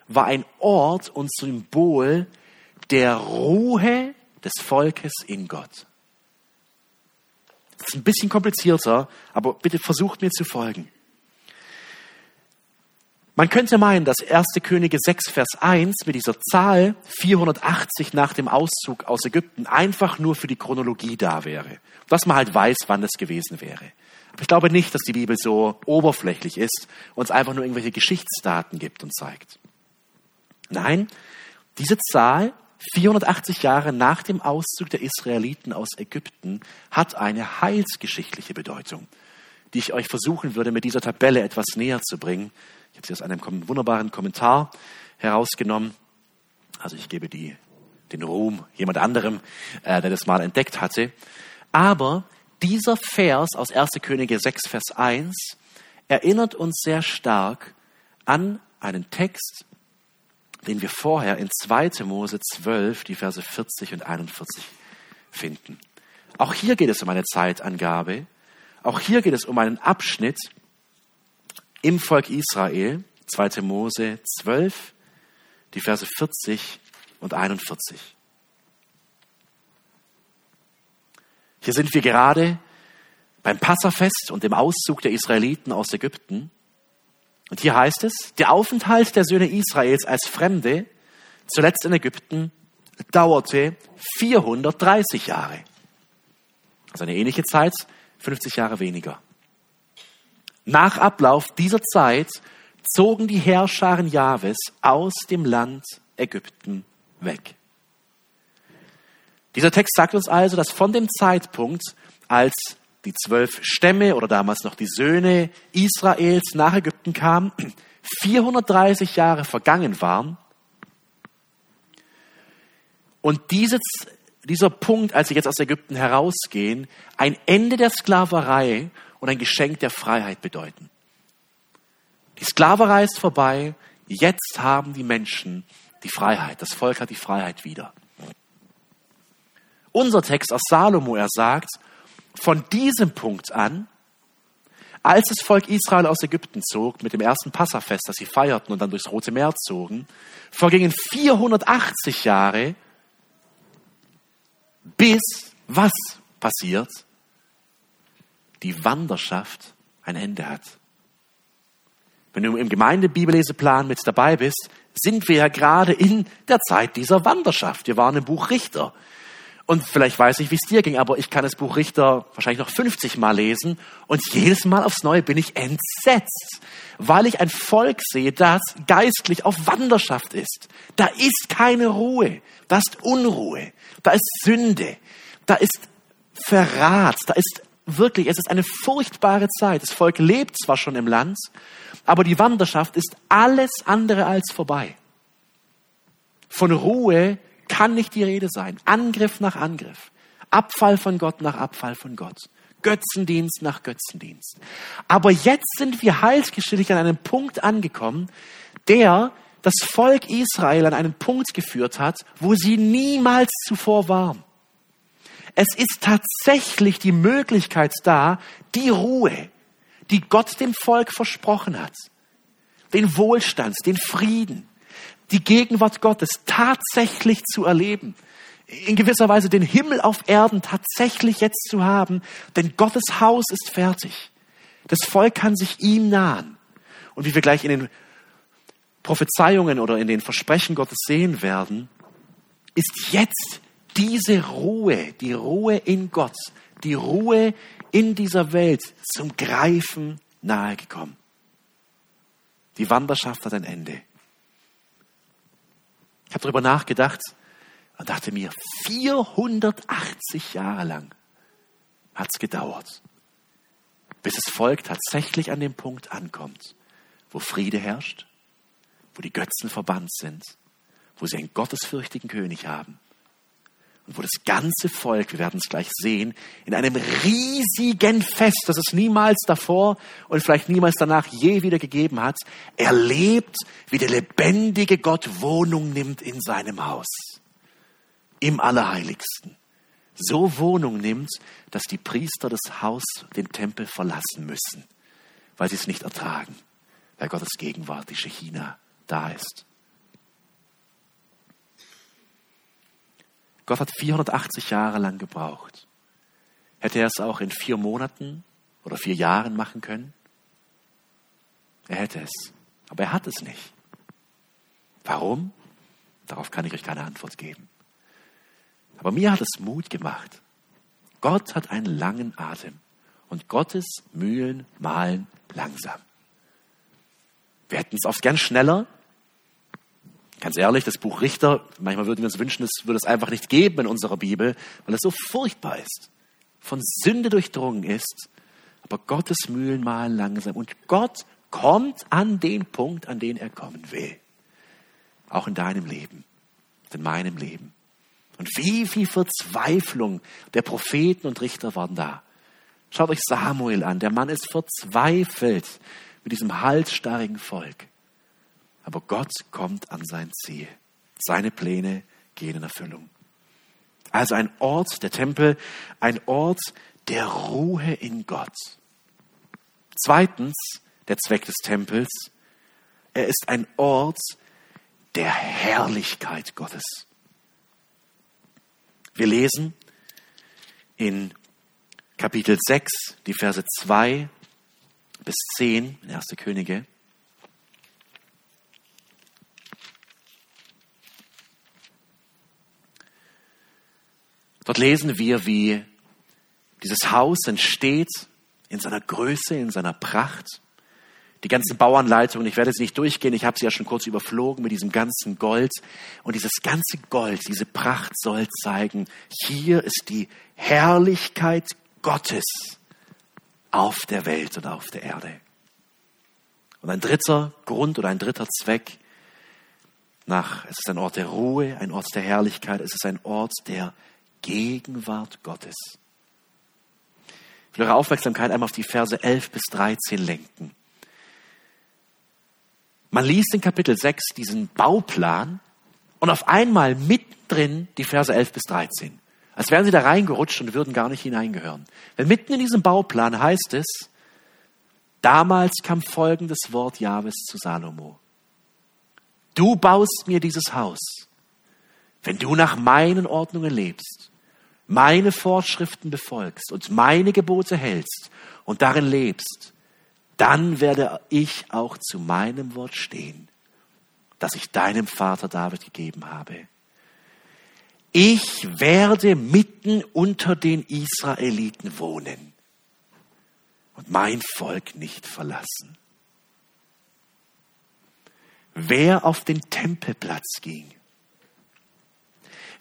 war ein Ort und Symbol der Ruhe des Volkes in Gott. Das ist ein bisschen komplizierter, aber bitte versucht mir zu folgen. Man könnte meinen, dass 1. Könige 6, Vers 1 mit dieser Zahl 480 nach dem Auszug aus Ägypten einfach nur für die Chronologie da wäre. Dass man halt weiß, wann das gewesen wäre. Aber ich glaube nicht, dass die Bibel so oberflächlich ist, uns einfach nur irgendwelche Geschichtsdaten gibt und zeigt. Nein, diese Zahl 480 Jahre nach dem Auszug der Israeliten aus Ägypten hat eine heilsgeschichtliche Bedeutung, die ich euch versuchen würde, mit dieser Tabelle etwas näher zu bringen, ich habe sie aus einem wunderbaren Kommentar herausgenommen. Also ich gebe die, den Ruhm jemand anderem, äh, der das mal entdeckt hatte. Aber dieser Vers aus 1. Könige 6, Vers 1 erinnert uns sehr stark an einen Text, den wir vorher in 2. Mose 12, die Verse 40 und 41 finden. Auch hier geht es um eine Zeitangabe. Auch hier geht es um einen Abschnitt, im Volk Israel, 2. Mose 12, die Verse 40 und 41. Hier sind wir gerade beim Passafest und dem Auszug der Israeliten aus Ägypten. Und hier heißt es, der Aufenthalt der Söhne Israels als Fremde, zuletzt in Ägypten, dauerte 430 Jahre. Also eine ähnliche Zeit, 50 Jahre weniger. Nach Ablauf dieser Zeit zogen die Herrscharen Jahwes aus dem Land Ägypten weg. Dieser Text sagt uns also, dass von dem Zeitpunkt, als die zwölf Stämme oder damals noch die Söhne Israels nach Ägypten kamen, 430 Jahre vergangen waren. Und dieses, dieser Punkt, als sie jetzt aus Ägypten herausgehen, ein Ende der Sklaverei und ein Geschenk der Freiheit bedeuten. Die Sklaverei ist vorbei, jetzt haben die Menschen die Freiheit, das Volk hat die Freiheit wieder. Unser Text aus Salomo, er sagt, von diesem Punkt an, als das Volk Israel aus Ägypten zog, mit dem ersten Passafest, das sie feierten und dann durchs Rote Meer zogen, vergingen 480 Jahre, bis was passiert? Die Wanderschaft ein Ende hat. Wenn du im Gemeindebibelleseplan mit dabei bist, sind wir ja gerade in der Zeit dieser Wanderschaft. Wir waren im Buch Richter. Und vielleicht weiß ich, wie es dir ging, aber ich kann das Buch Richter wahrscheinlich noch 50 Mal lesen und jedes Mal aufs Neue bin ich entsetzt, weil ich ein Volk sehe, das geistlich auf Wanderschaft ist. Da ist keine Ruhe, da ist Unruhe, da ist Sünde, da ist Verrat, da ist wirklich, es ist eine furchtbare Zeit. Das Volk lebt zwar schon im Land, aber die Wanderschaft ist alles andere als vorbei. Von Ruhe kann nicht die Rede sein. Angriff nach Angriff. Abfall von Gott nach Abfall von Gott. Götzendienst nach Götzendienst. Aber jetzt sind wir heilsgeschichtlich an einem Punkt angekommen, der das Volk Israel an einen Punkt geführt hat, wo sie niemals zuvor waren. Es ist tatsächlich die Möglichkeit da, die Ruhe, die Gott dem Volk versprochen hat, den Wohlstand, den Frieden, die Gegenwart Gottes tatsächlich zu erleben, in gewisser Weise den Himmel auf Erden tatsächlich jetzt zu haben, denn Gottes Haus ist fertig. Das Volk kann sich ihm nahen. Und wie wir gleich in den Prophezeiungen oder in den Versprechen Gottes sehen werden, ist jetzt diese Ruhe, die Ruhe in Gott, die Ruhe in dieser Welt zum Greifen nahegekommen. Die Wanderschaft hat ein Ende. Ich habe darüber nachgedacht und dachte mir, 480 Jahre lang hat es gedauert, bis das Volk tatsächlich an dem Punkt ankommt, wo Friede herrscht, wo die Götzen verbannt sind, wo sie einen gottesfürchtigen König haben und wo das ganze Volk, wir werden es gleich sehen, in einem riesigen Fest, das es niemals davor und vielleicht niemals danach je wieder gegeben hat, erlebt, wie der lebendige Gott Wohnung nimmt in seinem Haus, im Allerheiligsten. So Wohnung nimmt, dass die Priester das Haus, den Tempel verlassen müssen, weil sie es nicht ertragen, weil Gottes Gegenwart, die Shechina, da ist. Gott hat 480 Jahre lang gebraucht. Hätte er es auch in vier Monaten oder vier Jahren machen können? Er hätte es. Aber er hat es nicht. Warum? Darauf kann ich euch keine Antwort geben. Aber mir hat es Mut gemacht. Gott hat einen langen Atem und Gottes Mühlen malen langsam. Wir hätten es oft gern schneller, Ganz ehrlich, das Buch Richter, manchmal würden wir uns wünschen, es würde es einfach nicht geben in unserer Bibel, weil es so furchtbar ist, von Sünde durchdrungen ist. Aber Gottes Mühlen malen langsam und Gott kommt an den Punkt, an den er kommen will. Auch in deinem Leben, in meinem Leben. Und wie viel Verzweiflung der Propheten und Richter waren da. Schaut euch Samuel an. Der Mann ist verzweifelt mit diesem halsstarrigen Volk. Aber Gott kommt an sein Ziel. Seine Pläne gehen in Erfüllung. Also ein Ort, der Tempel, ein Ort der Ruhe in Gott. Zweitens, der Zweck des Tempels, er ist ein Ort der Herrlichkeit Gottes. Wir lesen in Kapitel 6, die Verse 2 bis 10 in 1. Könige. Dort lesen wir, wie dieses Haus entsteht in seiner Größe, in seiner Pracht. Die ganzen Bauanleitungen, ich werde sie nicht durchgehen, ich habe sie ja schon kurz überflogen mit diesem ganzen Gold. Und dieses ganze Gold, diese Pracht soll zeigen, hier ist die Herrlichkeit Gottes auf der Welt und auf der Erde. Und ein dritter Grund oder ein dritter Zweck nach, es ist ein Ort der Ruhe, ein Ort der Herrlichkeit, es ist ein Ort der Gegenwart Gottes. Ich will eure Aufmerksamkeit einmal auf die Verse 11 bis 13 lenken. Man liest in Kapitel 6 diesen Bauplan und auf einmal mittendrin die Verse 11 bis 13. Als wären sie da reingerutscht und würden gar nicht hineingehören. Denn mitten in diesem Bauplan heißt es, damals kam folgendes Wort Jahwes zu Salomo. Du baust mir dieses Haus, wenn du nach meinen Ordnungen lebst, meine Vorschriften befolgst und meine Gebote hältst und darin lebst, dann werde ich auch zu meinem Wort stehen, das ich deinem Vater David gegeben habe. Ich werde mitten unter den Israeliten wohnen und mein Volk nicht verlassen. Wer auf den Tempelplatz ging,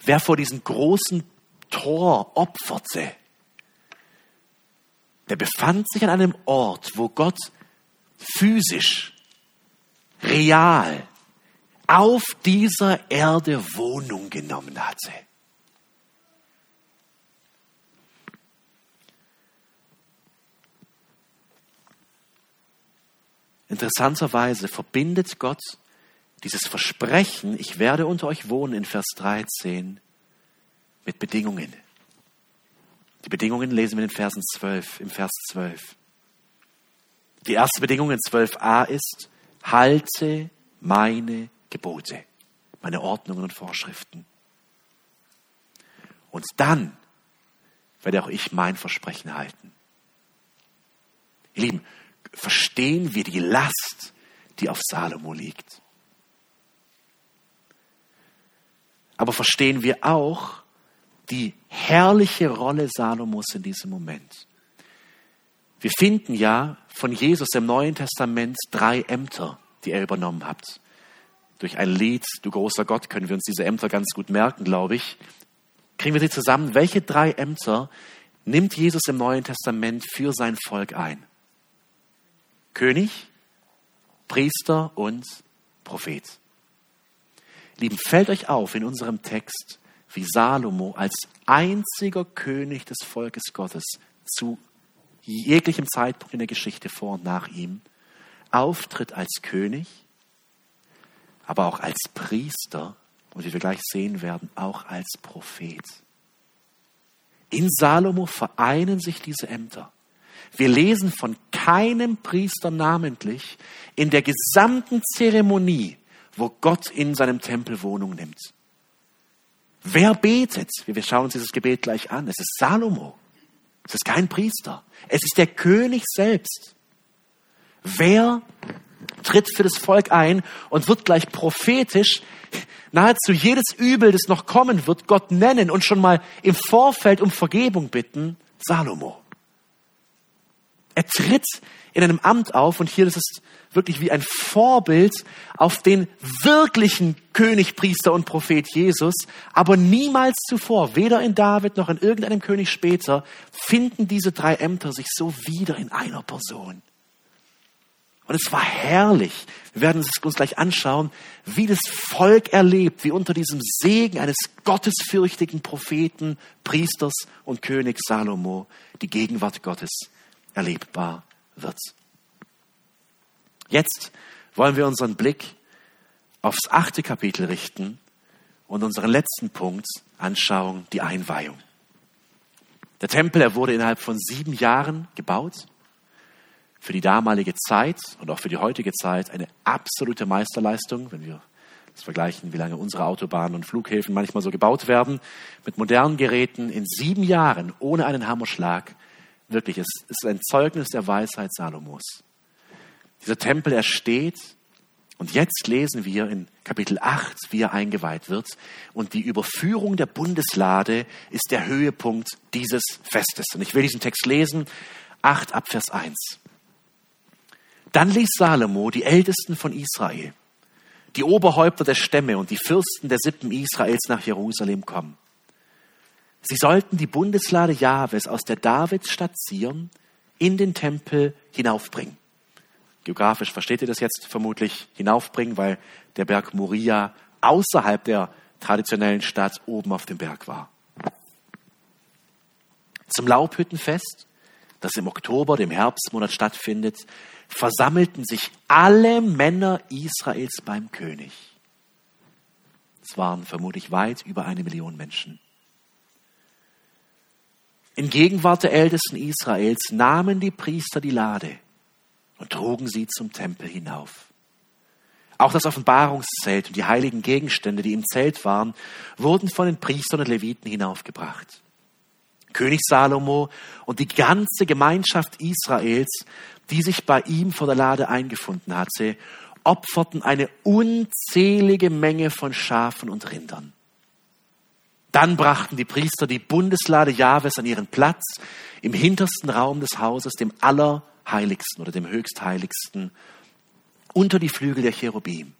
wer vor diesem großen Tor opferte, der befand sich an einem Ort, wo Gott physisch, real auf dieser Erde Wohnung genommen hatte. Interessanterweise verbindet Gott dieses Versprechen, ich werde unter euch wohnen in Vers 13, mit Bedingungen. Die Bedingungen lesen wir in Versen 12, im Vers 12. Die erste Bedingung in 12a ist, halte meine Gebote, meine Ordnungen und Vorschriften. Und dann werde auch ich mein Versprechen halten. Ihr Lieben, verstehen wir die Last, die auf Salomo liegt. Aber verstehen wir auch die herrliche Rolle Salomos in diesem Moment. Wir finden ja von Jesus im Neuen Testament drei Ämter, die er übernommen hat. Durch ein Lied, du großer Gott, können wir uns diese Ämter ganz gut merken, glaube ich. Kriegen wir sie zusammen? Welche drei Ämter nimmt Jesus im Neuen Testament für sein Volk ein? König, Priester und Prophet. Lieben, fällt euch auf in unserem Text, wie Salomo als einziger König des Volkes Gottes zu jeglichem Zeitpunkt in der Geschichte vor und nach ihm auftritt als König, aber auch als Priester und wie wir gleich sehen werden, auch als Prophet. In Salomo vereinen sich diese Ämter. Wir lesen von keinem Priester namentlich in der gesamten Zeremonie, wo Gott in seinem Tempel Wohnung nimmt. Wer betet? Wir schauen uns dieses Gebet gleich an. Es ist Salomo. Es ist kein Priester. Es ist der König selbst. Wer tritt für das Volk ein und wird gleich prophetisch nahezu jedes Übel, das noch kommen wird, Gott nennen und schon mal im Vorfeld um Vergebung bitten? Salomo. Er tritt in einem Amt auf und hier, das ist wirklich wie ein Vorbild auf den wirklichen König, Priester und Prophet Jesus. Aber niemals zuvor, weder in David noch in irgendeinem König später, finden diese drei Ämter sich so wieder in einer Person. Und es war herrlich. Wir werden es uns gleich anschauen, wie das Volk erlebt, wie unter diesem Segen eines gottesfürchtigen Propheten, Priesters und König Salomo die Gegenwart Gottes erlebbar wird. Jetzt wollen wir unseren Blick aufs achte Kapitel richten und unseren letzten Punkt anschauen, die Einweihung. Der Tempel, er wurde innerhalb von sieben Jahren gebaut. Für die damalige Zeit und auch für die heutige Zeit eine absolute Meisterleistung, wenn wir das vergleichen, wie lange unsere Autobahnen und Flughäfen manchmal so gebaut werden, mit modernen Geräten in sieben Jahren ohne einen Hammerschlag. Wirklich, es ist ein Zeugnis der Weisheit Salomos. Dieser Tempel, er steht Und jetzt lesen wir in Kapitel 8, wie er eingeweiht wird. Und die Überführung der Bundeslade ist der Höhepunkt dieses Festes. Und ich will diesen Text lesen, 8 ab Vers 1. Dann ließ Salomo die Ältesten von Israel, die Oberhäupter der Stämme und die Fürsten der Sippen Israels nach Jerusalem kommen. Sie sollten die Bundeslade Jahwes aus der Davidsstadt Zion in den Tempel hinaufbringen. Geografisch versteht ihr das jetzt vermutlich hinaufbringen, weil der Berg Moria außerhalb der traditionellen Stadt oben auf dem Berg war. Zum Laubhüttenfest, das im Oktober, dem Herbstmonat stattfindet, versammelten sich alle Männer Israels beim König. Es waren vermutlich weit über eine Million Menschen. In Gegenwart der Ältesten Israels nahmen die Priester die Lade und trugen sie zum Tempel hinauf. Auch das Offenbarungszelt und die heiligen Gegenstände, die im Zelt waren, wurden von den Priestern und Leviten hinaufgebracht. König Salomo und die ganze Gemeinschaft Israels, die sich bei ihm vor der Lade eingefunden hatte, opferten eine unzählige Menge von Schafen und Rindern. Dann brachten die Priester die Bundeslade Jahwes an ihren Platz im hintersten Raum des Hauses, dem aller Heiligsten oder dem Höchstheiligsten unter die Flügel der Cherubim.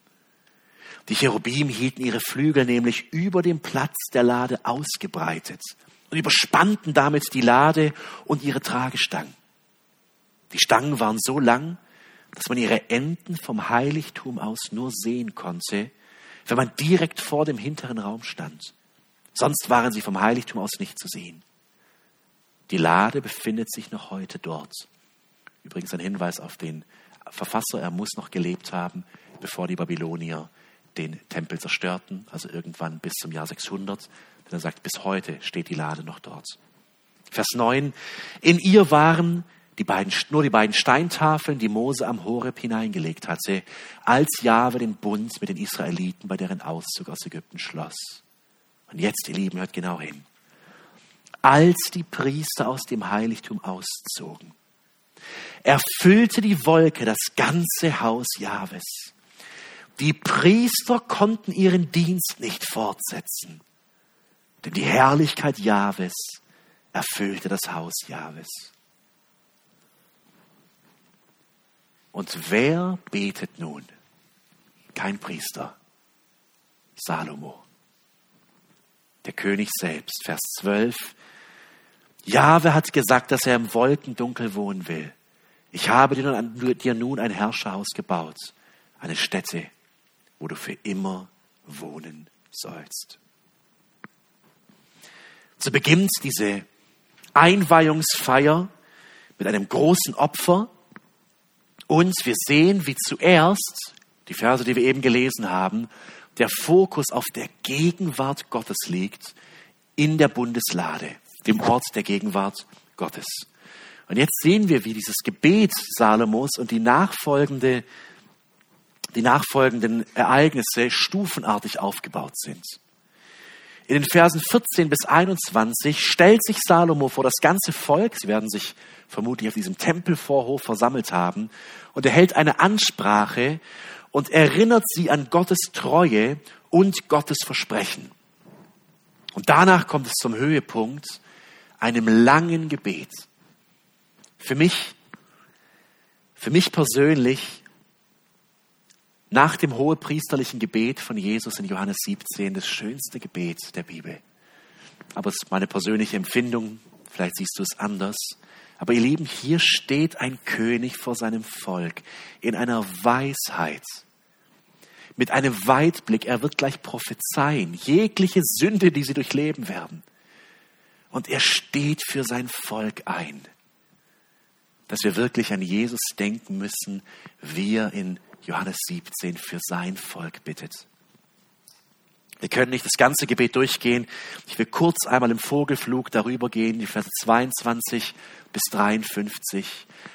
Die Cherubim hielten ihre Flügel nämlich über dem Platz der Lade ausgebreitet und überspannten damit die Lade und ihre Tragestangen. Die Stangen waren so lang, dass man ihre Enden vom Heiligtum aus nur sehen konnte, wenn man direkt vor dem hinteren Raum stand. Sonst waren sie vom Heiligtum aus nicht zu sehen. Die Lade befindet sich noch heute dort. Übrigens ein Hinweis auf den Verfasser, er muss noch gelebt haben, bevor die Babylonier den Tempel zerstörten, also irgendwann bis zum Jahr 600. Denn er sagt, bis heute steht die Lade noch dort. Vers 9, in ihr waren die beiden, nur die beiden Steintafeln, die Mose am Horeb hineingelegt hatte, als Jahwe den Bund mit den Israeliten bei deren Auszug aus Ägypten schloss. Und jetzt, ihr Lieben, hört genau hin. Als die Priester aus dem Heiligtum auszogen, erfüllte die Wolke das ganze Haus Jahwes. Die Priester konnten ihren Dienst nicht fortsetzen, denn die Herrlichkeit Jahwes erfüllte das Haus Jahwes. Und wer betet nun? Kein Priester. Salomo. Der König selbst. Vers 12. Jahwe hat gesagt, dass er im Wolkendunkel wohnen will. Ich habe dir nun ein Herrscherhaus gebaut, eine Stätte, wo du für immer wohnen sollst. So beginnt diese Einweihungsfeier mit einem großen Opfer und wir sehen, wie zuerst, die Verse, die wir eben gelesen haben, der Fokus auf der Gegenwart Gottes liegt in der Bundeslade, dem Ort der Gegenwart Gottes. Und jetzt sehen wir, wie dieses Gebet Salomos und die nachfolgende, die nachfolgenden Ereignisse stufenartig aufgebaut sind. In den Versen 14 bis 21 stellt sich Salomo vor das ganze Volk. Sie werden sich vermutlich auf diesem Tempelvorhof versammelt haben. Und er hält eine Ansprache und erinnert sie an Gottes Treue und Gottes Versprechen. Und danach kommt es zum Höhepunkt, einem langen Gebet. Für mich, für mich persönlich, nach dem hohepriesterlichen Gebet von Jesus in Johannes 17, das schönste Gebet der Bibel. Aber es ist meine persönliche Empfindung, vielleicht siehst du es anders. Aber ihr Lieben, hier steht ein König vor seinem Volk in einer Weisheit, mit einem Weitblick. Er wird gleich prophezeien, jegliche Sünde, die sie durchleben werden. Und er steht für sein Volk ein dass wir wirklich an Jesus denken müssen, wie er in Johannes 17 für sein Volk bittet. Wir können nicht das ganze Gebet durchgehen. Ich will kurz einmal im Vogelflug darüber gehen, die Verse 22 bis 53.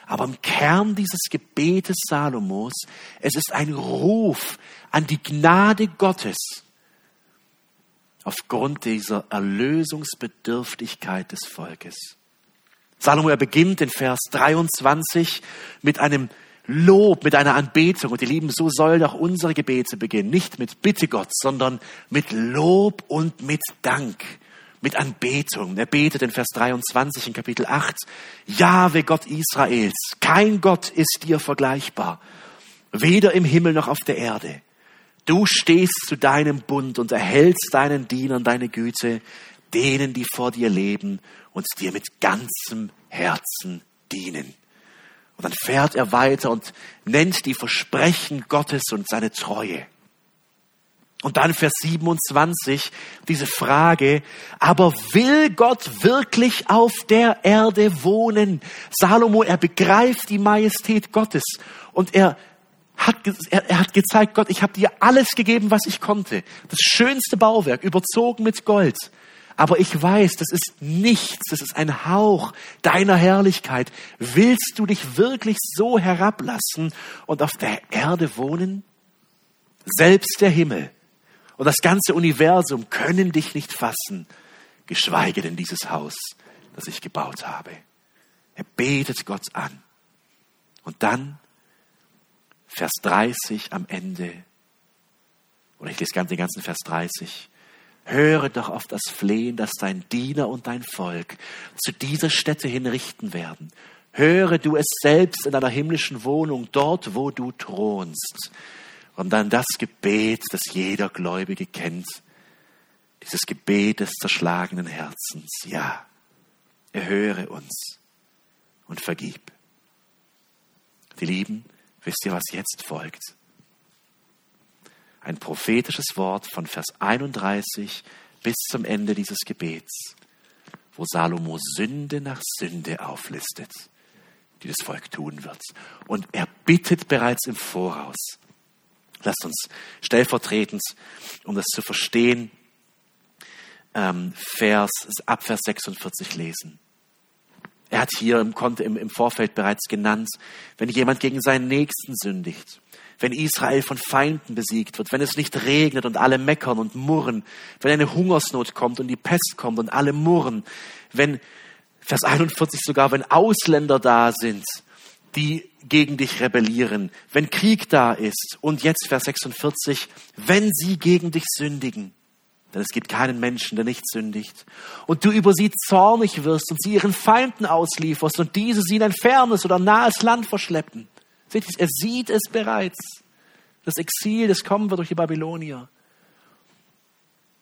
Aber im Kern dieses Gebetes Salomos, es ist ein Ruf an die Gnade Gottes aufgrund dieser Erlösungsbedürftigkeit des Volkes. Salomo, beginnt in Vers 23 mit einem Lob, mit einer Anbetung. Und ihr Lieben, so sollen auch unsere Gebete beginnen. Nicht mit Bitte Gott, sondern mit Lob und mit Dank. Mit Anbetung. Er betet in Vers 23 in Kapitel 8. Jahwe Gott Israels. Kein Gott ist dir vergleichbar. Weder im Himmel noch auf der Erde. Du stehst zu deinem Bund und erhältst deinen Dienern deine Güte, denen, die vor dir leben und dir mit ganzem Herzen dienen. Und dann fährt er weiter und nennt die Versprechen Gottes und seine Treue. Und dann Vers 27, diese Frage, aber will Gott wirklich auf der Erde wohnen? Salomo, er begreift die Majestät Gottes und er hat, er, er hat gezeigt, Gott, ich habe dir alles gegeben, was ich konnte. Das schönste Bauwerk, überzogen mit Gold. Aber ich weiß, das ist nichts, das ist ein Hauch deiner Herrlichkeit. Willst du dich wirklich so herablassen und auf der Erde wohnen? Selbst der Himmel und das ganze Universum können dich nicht fassen, geschweige denn dieses Haus, das ich gebaut habe. Er betet Gott an. Und dann Vers 30 am Ende, oder ich lese den ganzen Vers 30. Höre doch auf das Flehen, das dein Diener und dein Volk zu dieser Stätte hinrichten werden. Höre du es selbst in deiner himmlischen Wohnung, dort, wo du thronst. Und dann das Gebet, das jeder Gläubige kennt. Dieses Gebet des zerschlagenen Herzens. Ja, erhöre uns und vergib. Die Lieben, wisst ihr, was jetzt folgt? Ein prophetisches Wort von Vers 31 bis zum Ende dieses Gebets, wo Salomo Sünde nach Sünde auflistet, die das Volk tun wird. Und er bittet bereits im Voraus. Lasst uns stellvertretend, um das zu verstehen, ähm, Vers, ab Vers 46 lesen. Er hat hier im, im Vorfeld bereits genannt, wenn jemand gegen seinen Nächsten sündigt, wenn Israel von Feinden besiegt wird, wenn es nicht regnet und alle meckern und murren, wenn eine Hungersnot kommt und die Pest kommt und alle murren, wenn, Vers 41 sogar, wenn Ausländer da sind, die gegen dich rebellieren, wenn Krieg da ist und jetzt Vers 46, wenn sie gegen dich sündigen, denn es gibt keinen Menschen, der nicht sündigt. Und du über sie zornig wirst und sie ihren Feinden auslieferst und diese sie in ein fernes oder nahes Land verschleppen. Seht ihr, er sieht es bereits. Das Exil, das kommen wird durch die Babylonier.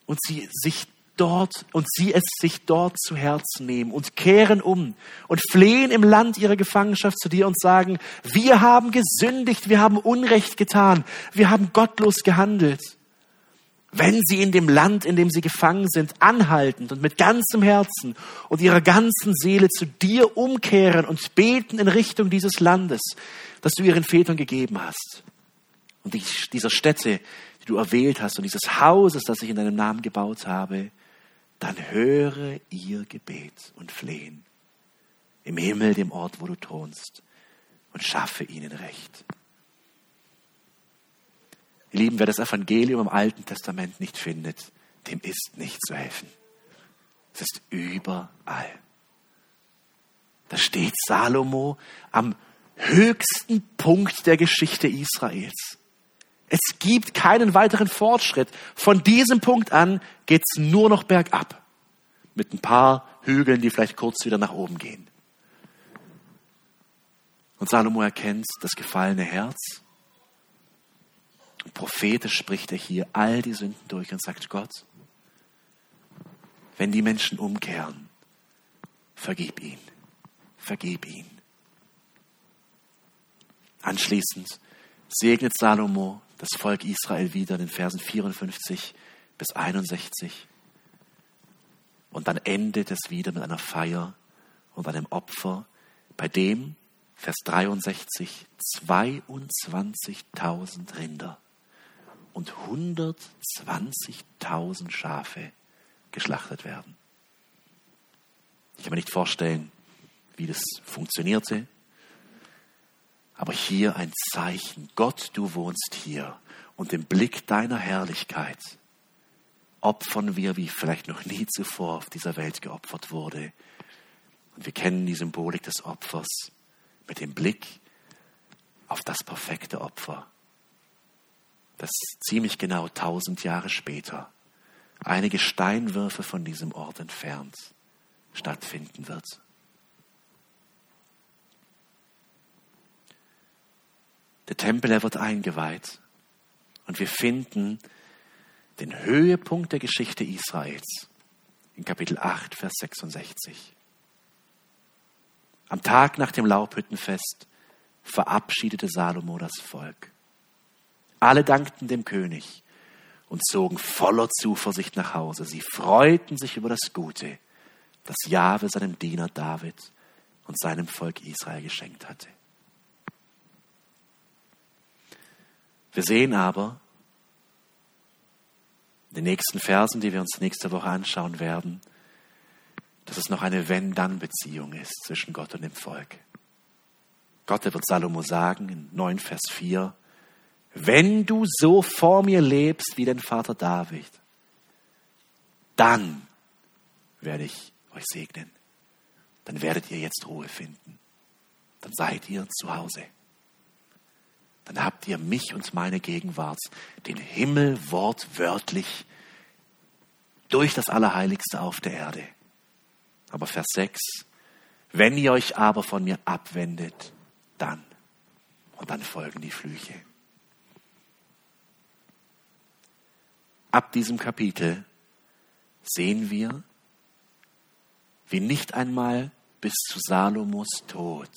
Und sie sich dort und sie es sich dort zu Herzen nehmen und kehren um und flehen im Land ihrer Gefangenschaft zu dir und sagen, wir haben gesündigt, wir haben Unrecht getan, wir haben gottlos gehandelt. Wenn sie in dem Land, in dem sie gefangen sind, anhaltend und mit ganzem Herzen und ihrer ganzen Seele zu dir umkehren und beten in Richtung dieses Landes, das du ihren Vätern gegeben hast. Und dieser Städte, die du erwählt hast und dieses Hauses, das ich in deinem Namen gebaut habe, dann höre ihr Gebet und Flehen im Himmel, dem Ort, wo du thronst, und schaffe ihnen Recht. Ihr Lieben, wer das Evangelium im Alten Testament nicht findet, dem ist nicht zu helfen. Es ist überall. Da steht Salomo am höchsten Punkt der Geschichte Israels. Es gibt keinen weiteren Fortschritt. Von diesem Punkt an geht's nur noch bergab. Mit ein paar Hügeln, die vielleicht kurz wieder nach oben gehen. Und Salomo erkennt das gefallene Herz. Prophetisch spricht er hier all die Sünden durch und sagt Gott, wenn die Menschen umkehren, vergib ihn, vergib ihn. Anschließend segnet Salomo das Volk Israel wieder in den Versen 54 bis 61. Und dann endet es wieder mit einer Feier und einem Opfer, bei dem, Vers 63, 22.000 Rinder und 120.000 Schafe geschlachtet werden. Ich kann mir nicht vorstellen, wie das funktionierte, aber hier ein Zeichen. Gott, du wohnst hier. Und im Blick deiner Herrlichkeit opfern wir, wie vielleicht noch nie zuvor auf dieser Welt geopfert wurde. Und wir kennen die Symbolik des Opfers mit dem Blick auf das perfekte Opfer, das ziemlich genau tausend Jahre später, einige Steinwürfe von diesem Ort entfernt, stattfinden wird. Der Tempel, er wird eingeweiht und wir finden den Höhepunkt der Geschichte Israels in Kapitel 8, Vers 66. Am Tag nach dem Laubhüttenfest verabschiedete Salomo das Volk. Alle dankten dem König und zogen voller Zuversicht nach Hause. Sie freuten sich über das Gute, das Jahwe seinem Diener David und seinem Volk Israel geschenkt hatte. Wir sehen aber in den nächsten Versen, die wir uns nächste Woche anschauen werden, dass es noch eine Wenn-Dann-Beziehung ist zwischen Gott und dem Volk. Gott wird Salomo sagen in 9 Vers 4, wenn du so vor mir lebst wie dein Vater David, dann werde ich euch segnen. Dann werdet ihr jetzt Ruhe finden. Dann seid ihr zu Hause. Dann habt ihr mich und meine Gegenwart, den Himmel wortwörtlich durch das Allerheiligste auf der Erde. Aber Vers 6, wenn ihr euch aber von mir abwendet, dann. Und dann folgen die Flüche. Ab diesem Kapitel sehen wir, wie nicht einmal bis zu Salomos Tod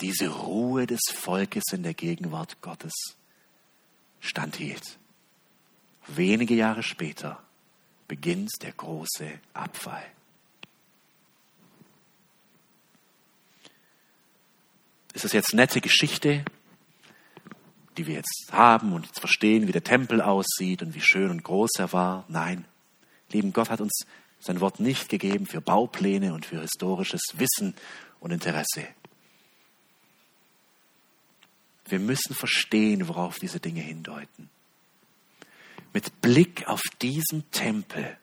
diese Ruhe des Volkes in der Gegenwart Gottes standhielt. Wenige Jahre später beginnt der große Abfall. Ist das jetzt nette Geschichte, die wir jetzt haben und jetzt verstehen, wie der Tempel aussieht und wie schön und groß er war? Nein. Lieben Gott hat uns sein Wort nicht gegeben für Baupläne und für historisches Wissen und Interesse. Wir müssen verstehen, worauf diese Dinge hindeuten. Mit Blick auf diesen Tempel,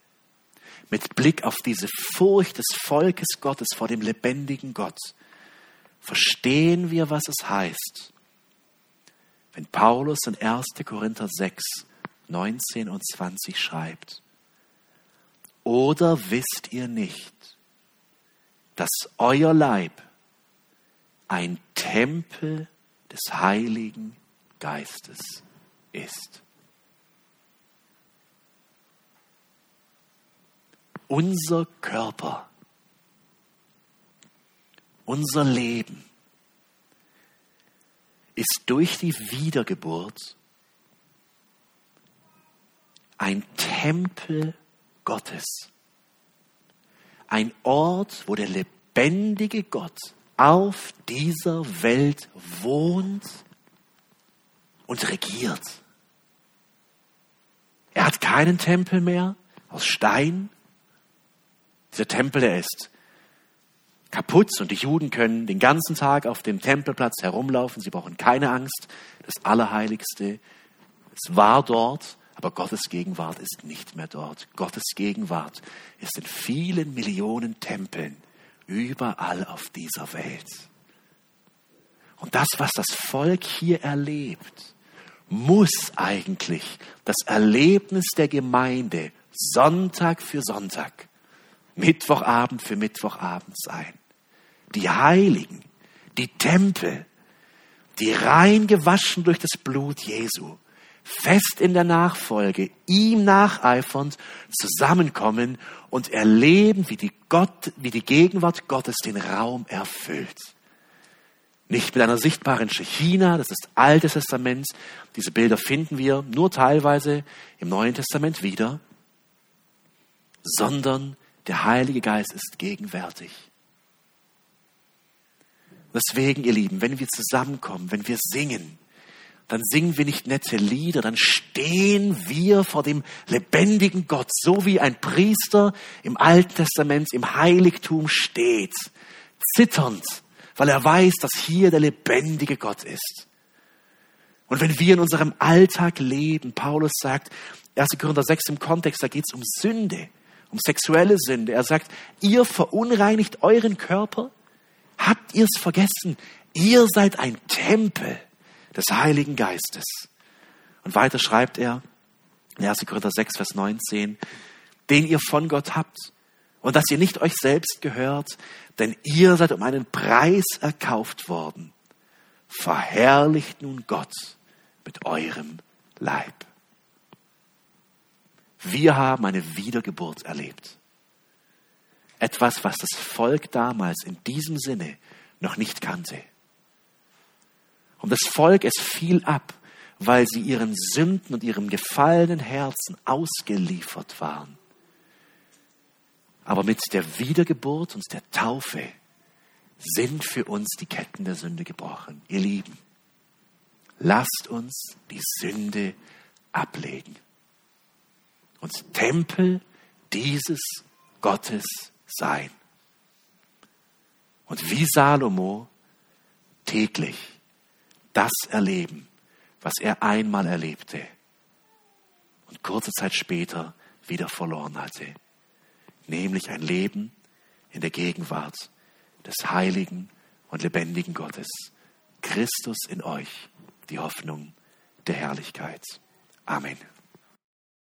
mit Blick auf diese Furcht des Volkes Gottes vor dem lebendigen Gott, verstehen wir, was es heißt, wenn Paulus in 1. Korinther 6, 19 und 20 schreibt, oder wisst ihr nicht, dass euer Leib ein Tempel des Heiligen Geistes ist? Unser Körper unser Leben ist durch die Wiedergeburt ein Tempel Gottes. Ein Ort, wo der lebendige Gott auf dieser Welt wohnt und regiert. Er hat keinen Tempel mehr aus Stein. Dieser Tempel, der ist kaputt und die Juden können den ganzen Tag auf dem Tempelplatz herumlaufen. Sie brauchen keine Angst. Das Allerheiligste, es war dort, aber Gottes Gegenwart ist nicht mehr dort. Gottes Gegenwart ist in vielen Millionen Tempeln überall auf dieser Welt. Und das, was das Volk hier erlebt, muss eigentlich das Erlebnis der Gemeinde Sonntag für Sonntag Mittwochabend für Mittwochabend sein. Die Heiligen, die Tempel, die rein gewaschen durch das Blut Jesu, fest in der Nachfolge, ihm nacheifernd zusammenkommen und erleben, wie die, Gott, wie die Gegenwart Gottes den Raum erfüllt. Nicht mit einer sichtbaren China, das ist Altes Testament. Diese Bilder finden wir nur teilweise im Neuen Testament wieder, sondern der Heilige Geist ist gegenwärtig. Deswegen, ihr Lieben, wenn wir zusammenkommen, wenn wir singen, dann singen wir nicht nette Lieder, dann stehen wir vor dem lebendigen Gott, so wie ein Priester im Alten Testament im Heiligtum steht, zitternd, weil er weiß, dass hier der lebendige Gott ist. Und wenn wir in unserem Alltag leben, Paulus sagt, 1. Korinther 6 im Kontext, da geht es um Sünde um sexuelle Sünde. Er sagt, ihr verunreinigt euren Körper. Habt ihr es vergessen? ihr seid ein Tempel des Heiligen Geistes. Und weiter schreibt er, in 1. Korinther 6, Vers 19, den ihr von Gott habt und dass ihr nicht euch selbst gehört, denn ihr seid um einen Preis erkauft worden. Verherrlicht nun Gott mit eurem Leib. Wir haben eine Wiedergeburt erlebt. Etwas, was das Volk damals in diesem Sinne noch nicht kannte. Und das Volk, es fiel ab, weil sie ihren Sünden und ihrem gefallenen Herzen ausgeliefert waren. Aber mit der Wiedergeburt und der Taufe sind für uns die Ketten der Sünde gebrochen. Ihr Lieben, lasst uns die Sünde ablegen. Und Tempel dieses Gottes sein. Und wie Salomo täglich das erleben, was er einmal erlebte und kurze Zeit später wieder verloren hatte, nämlich ein Leben in der Gegenwart des heiligen und lebendigen Gottes. Christus in euch, die Hoffnung der Herrlichkeit. Amen.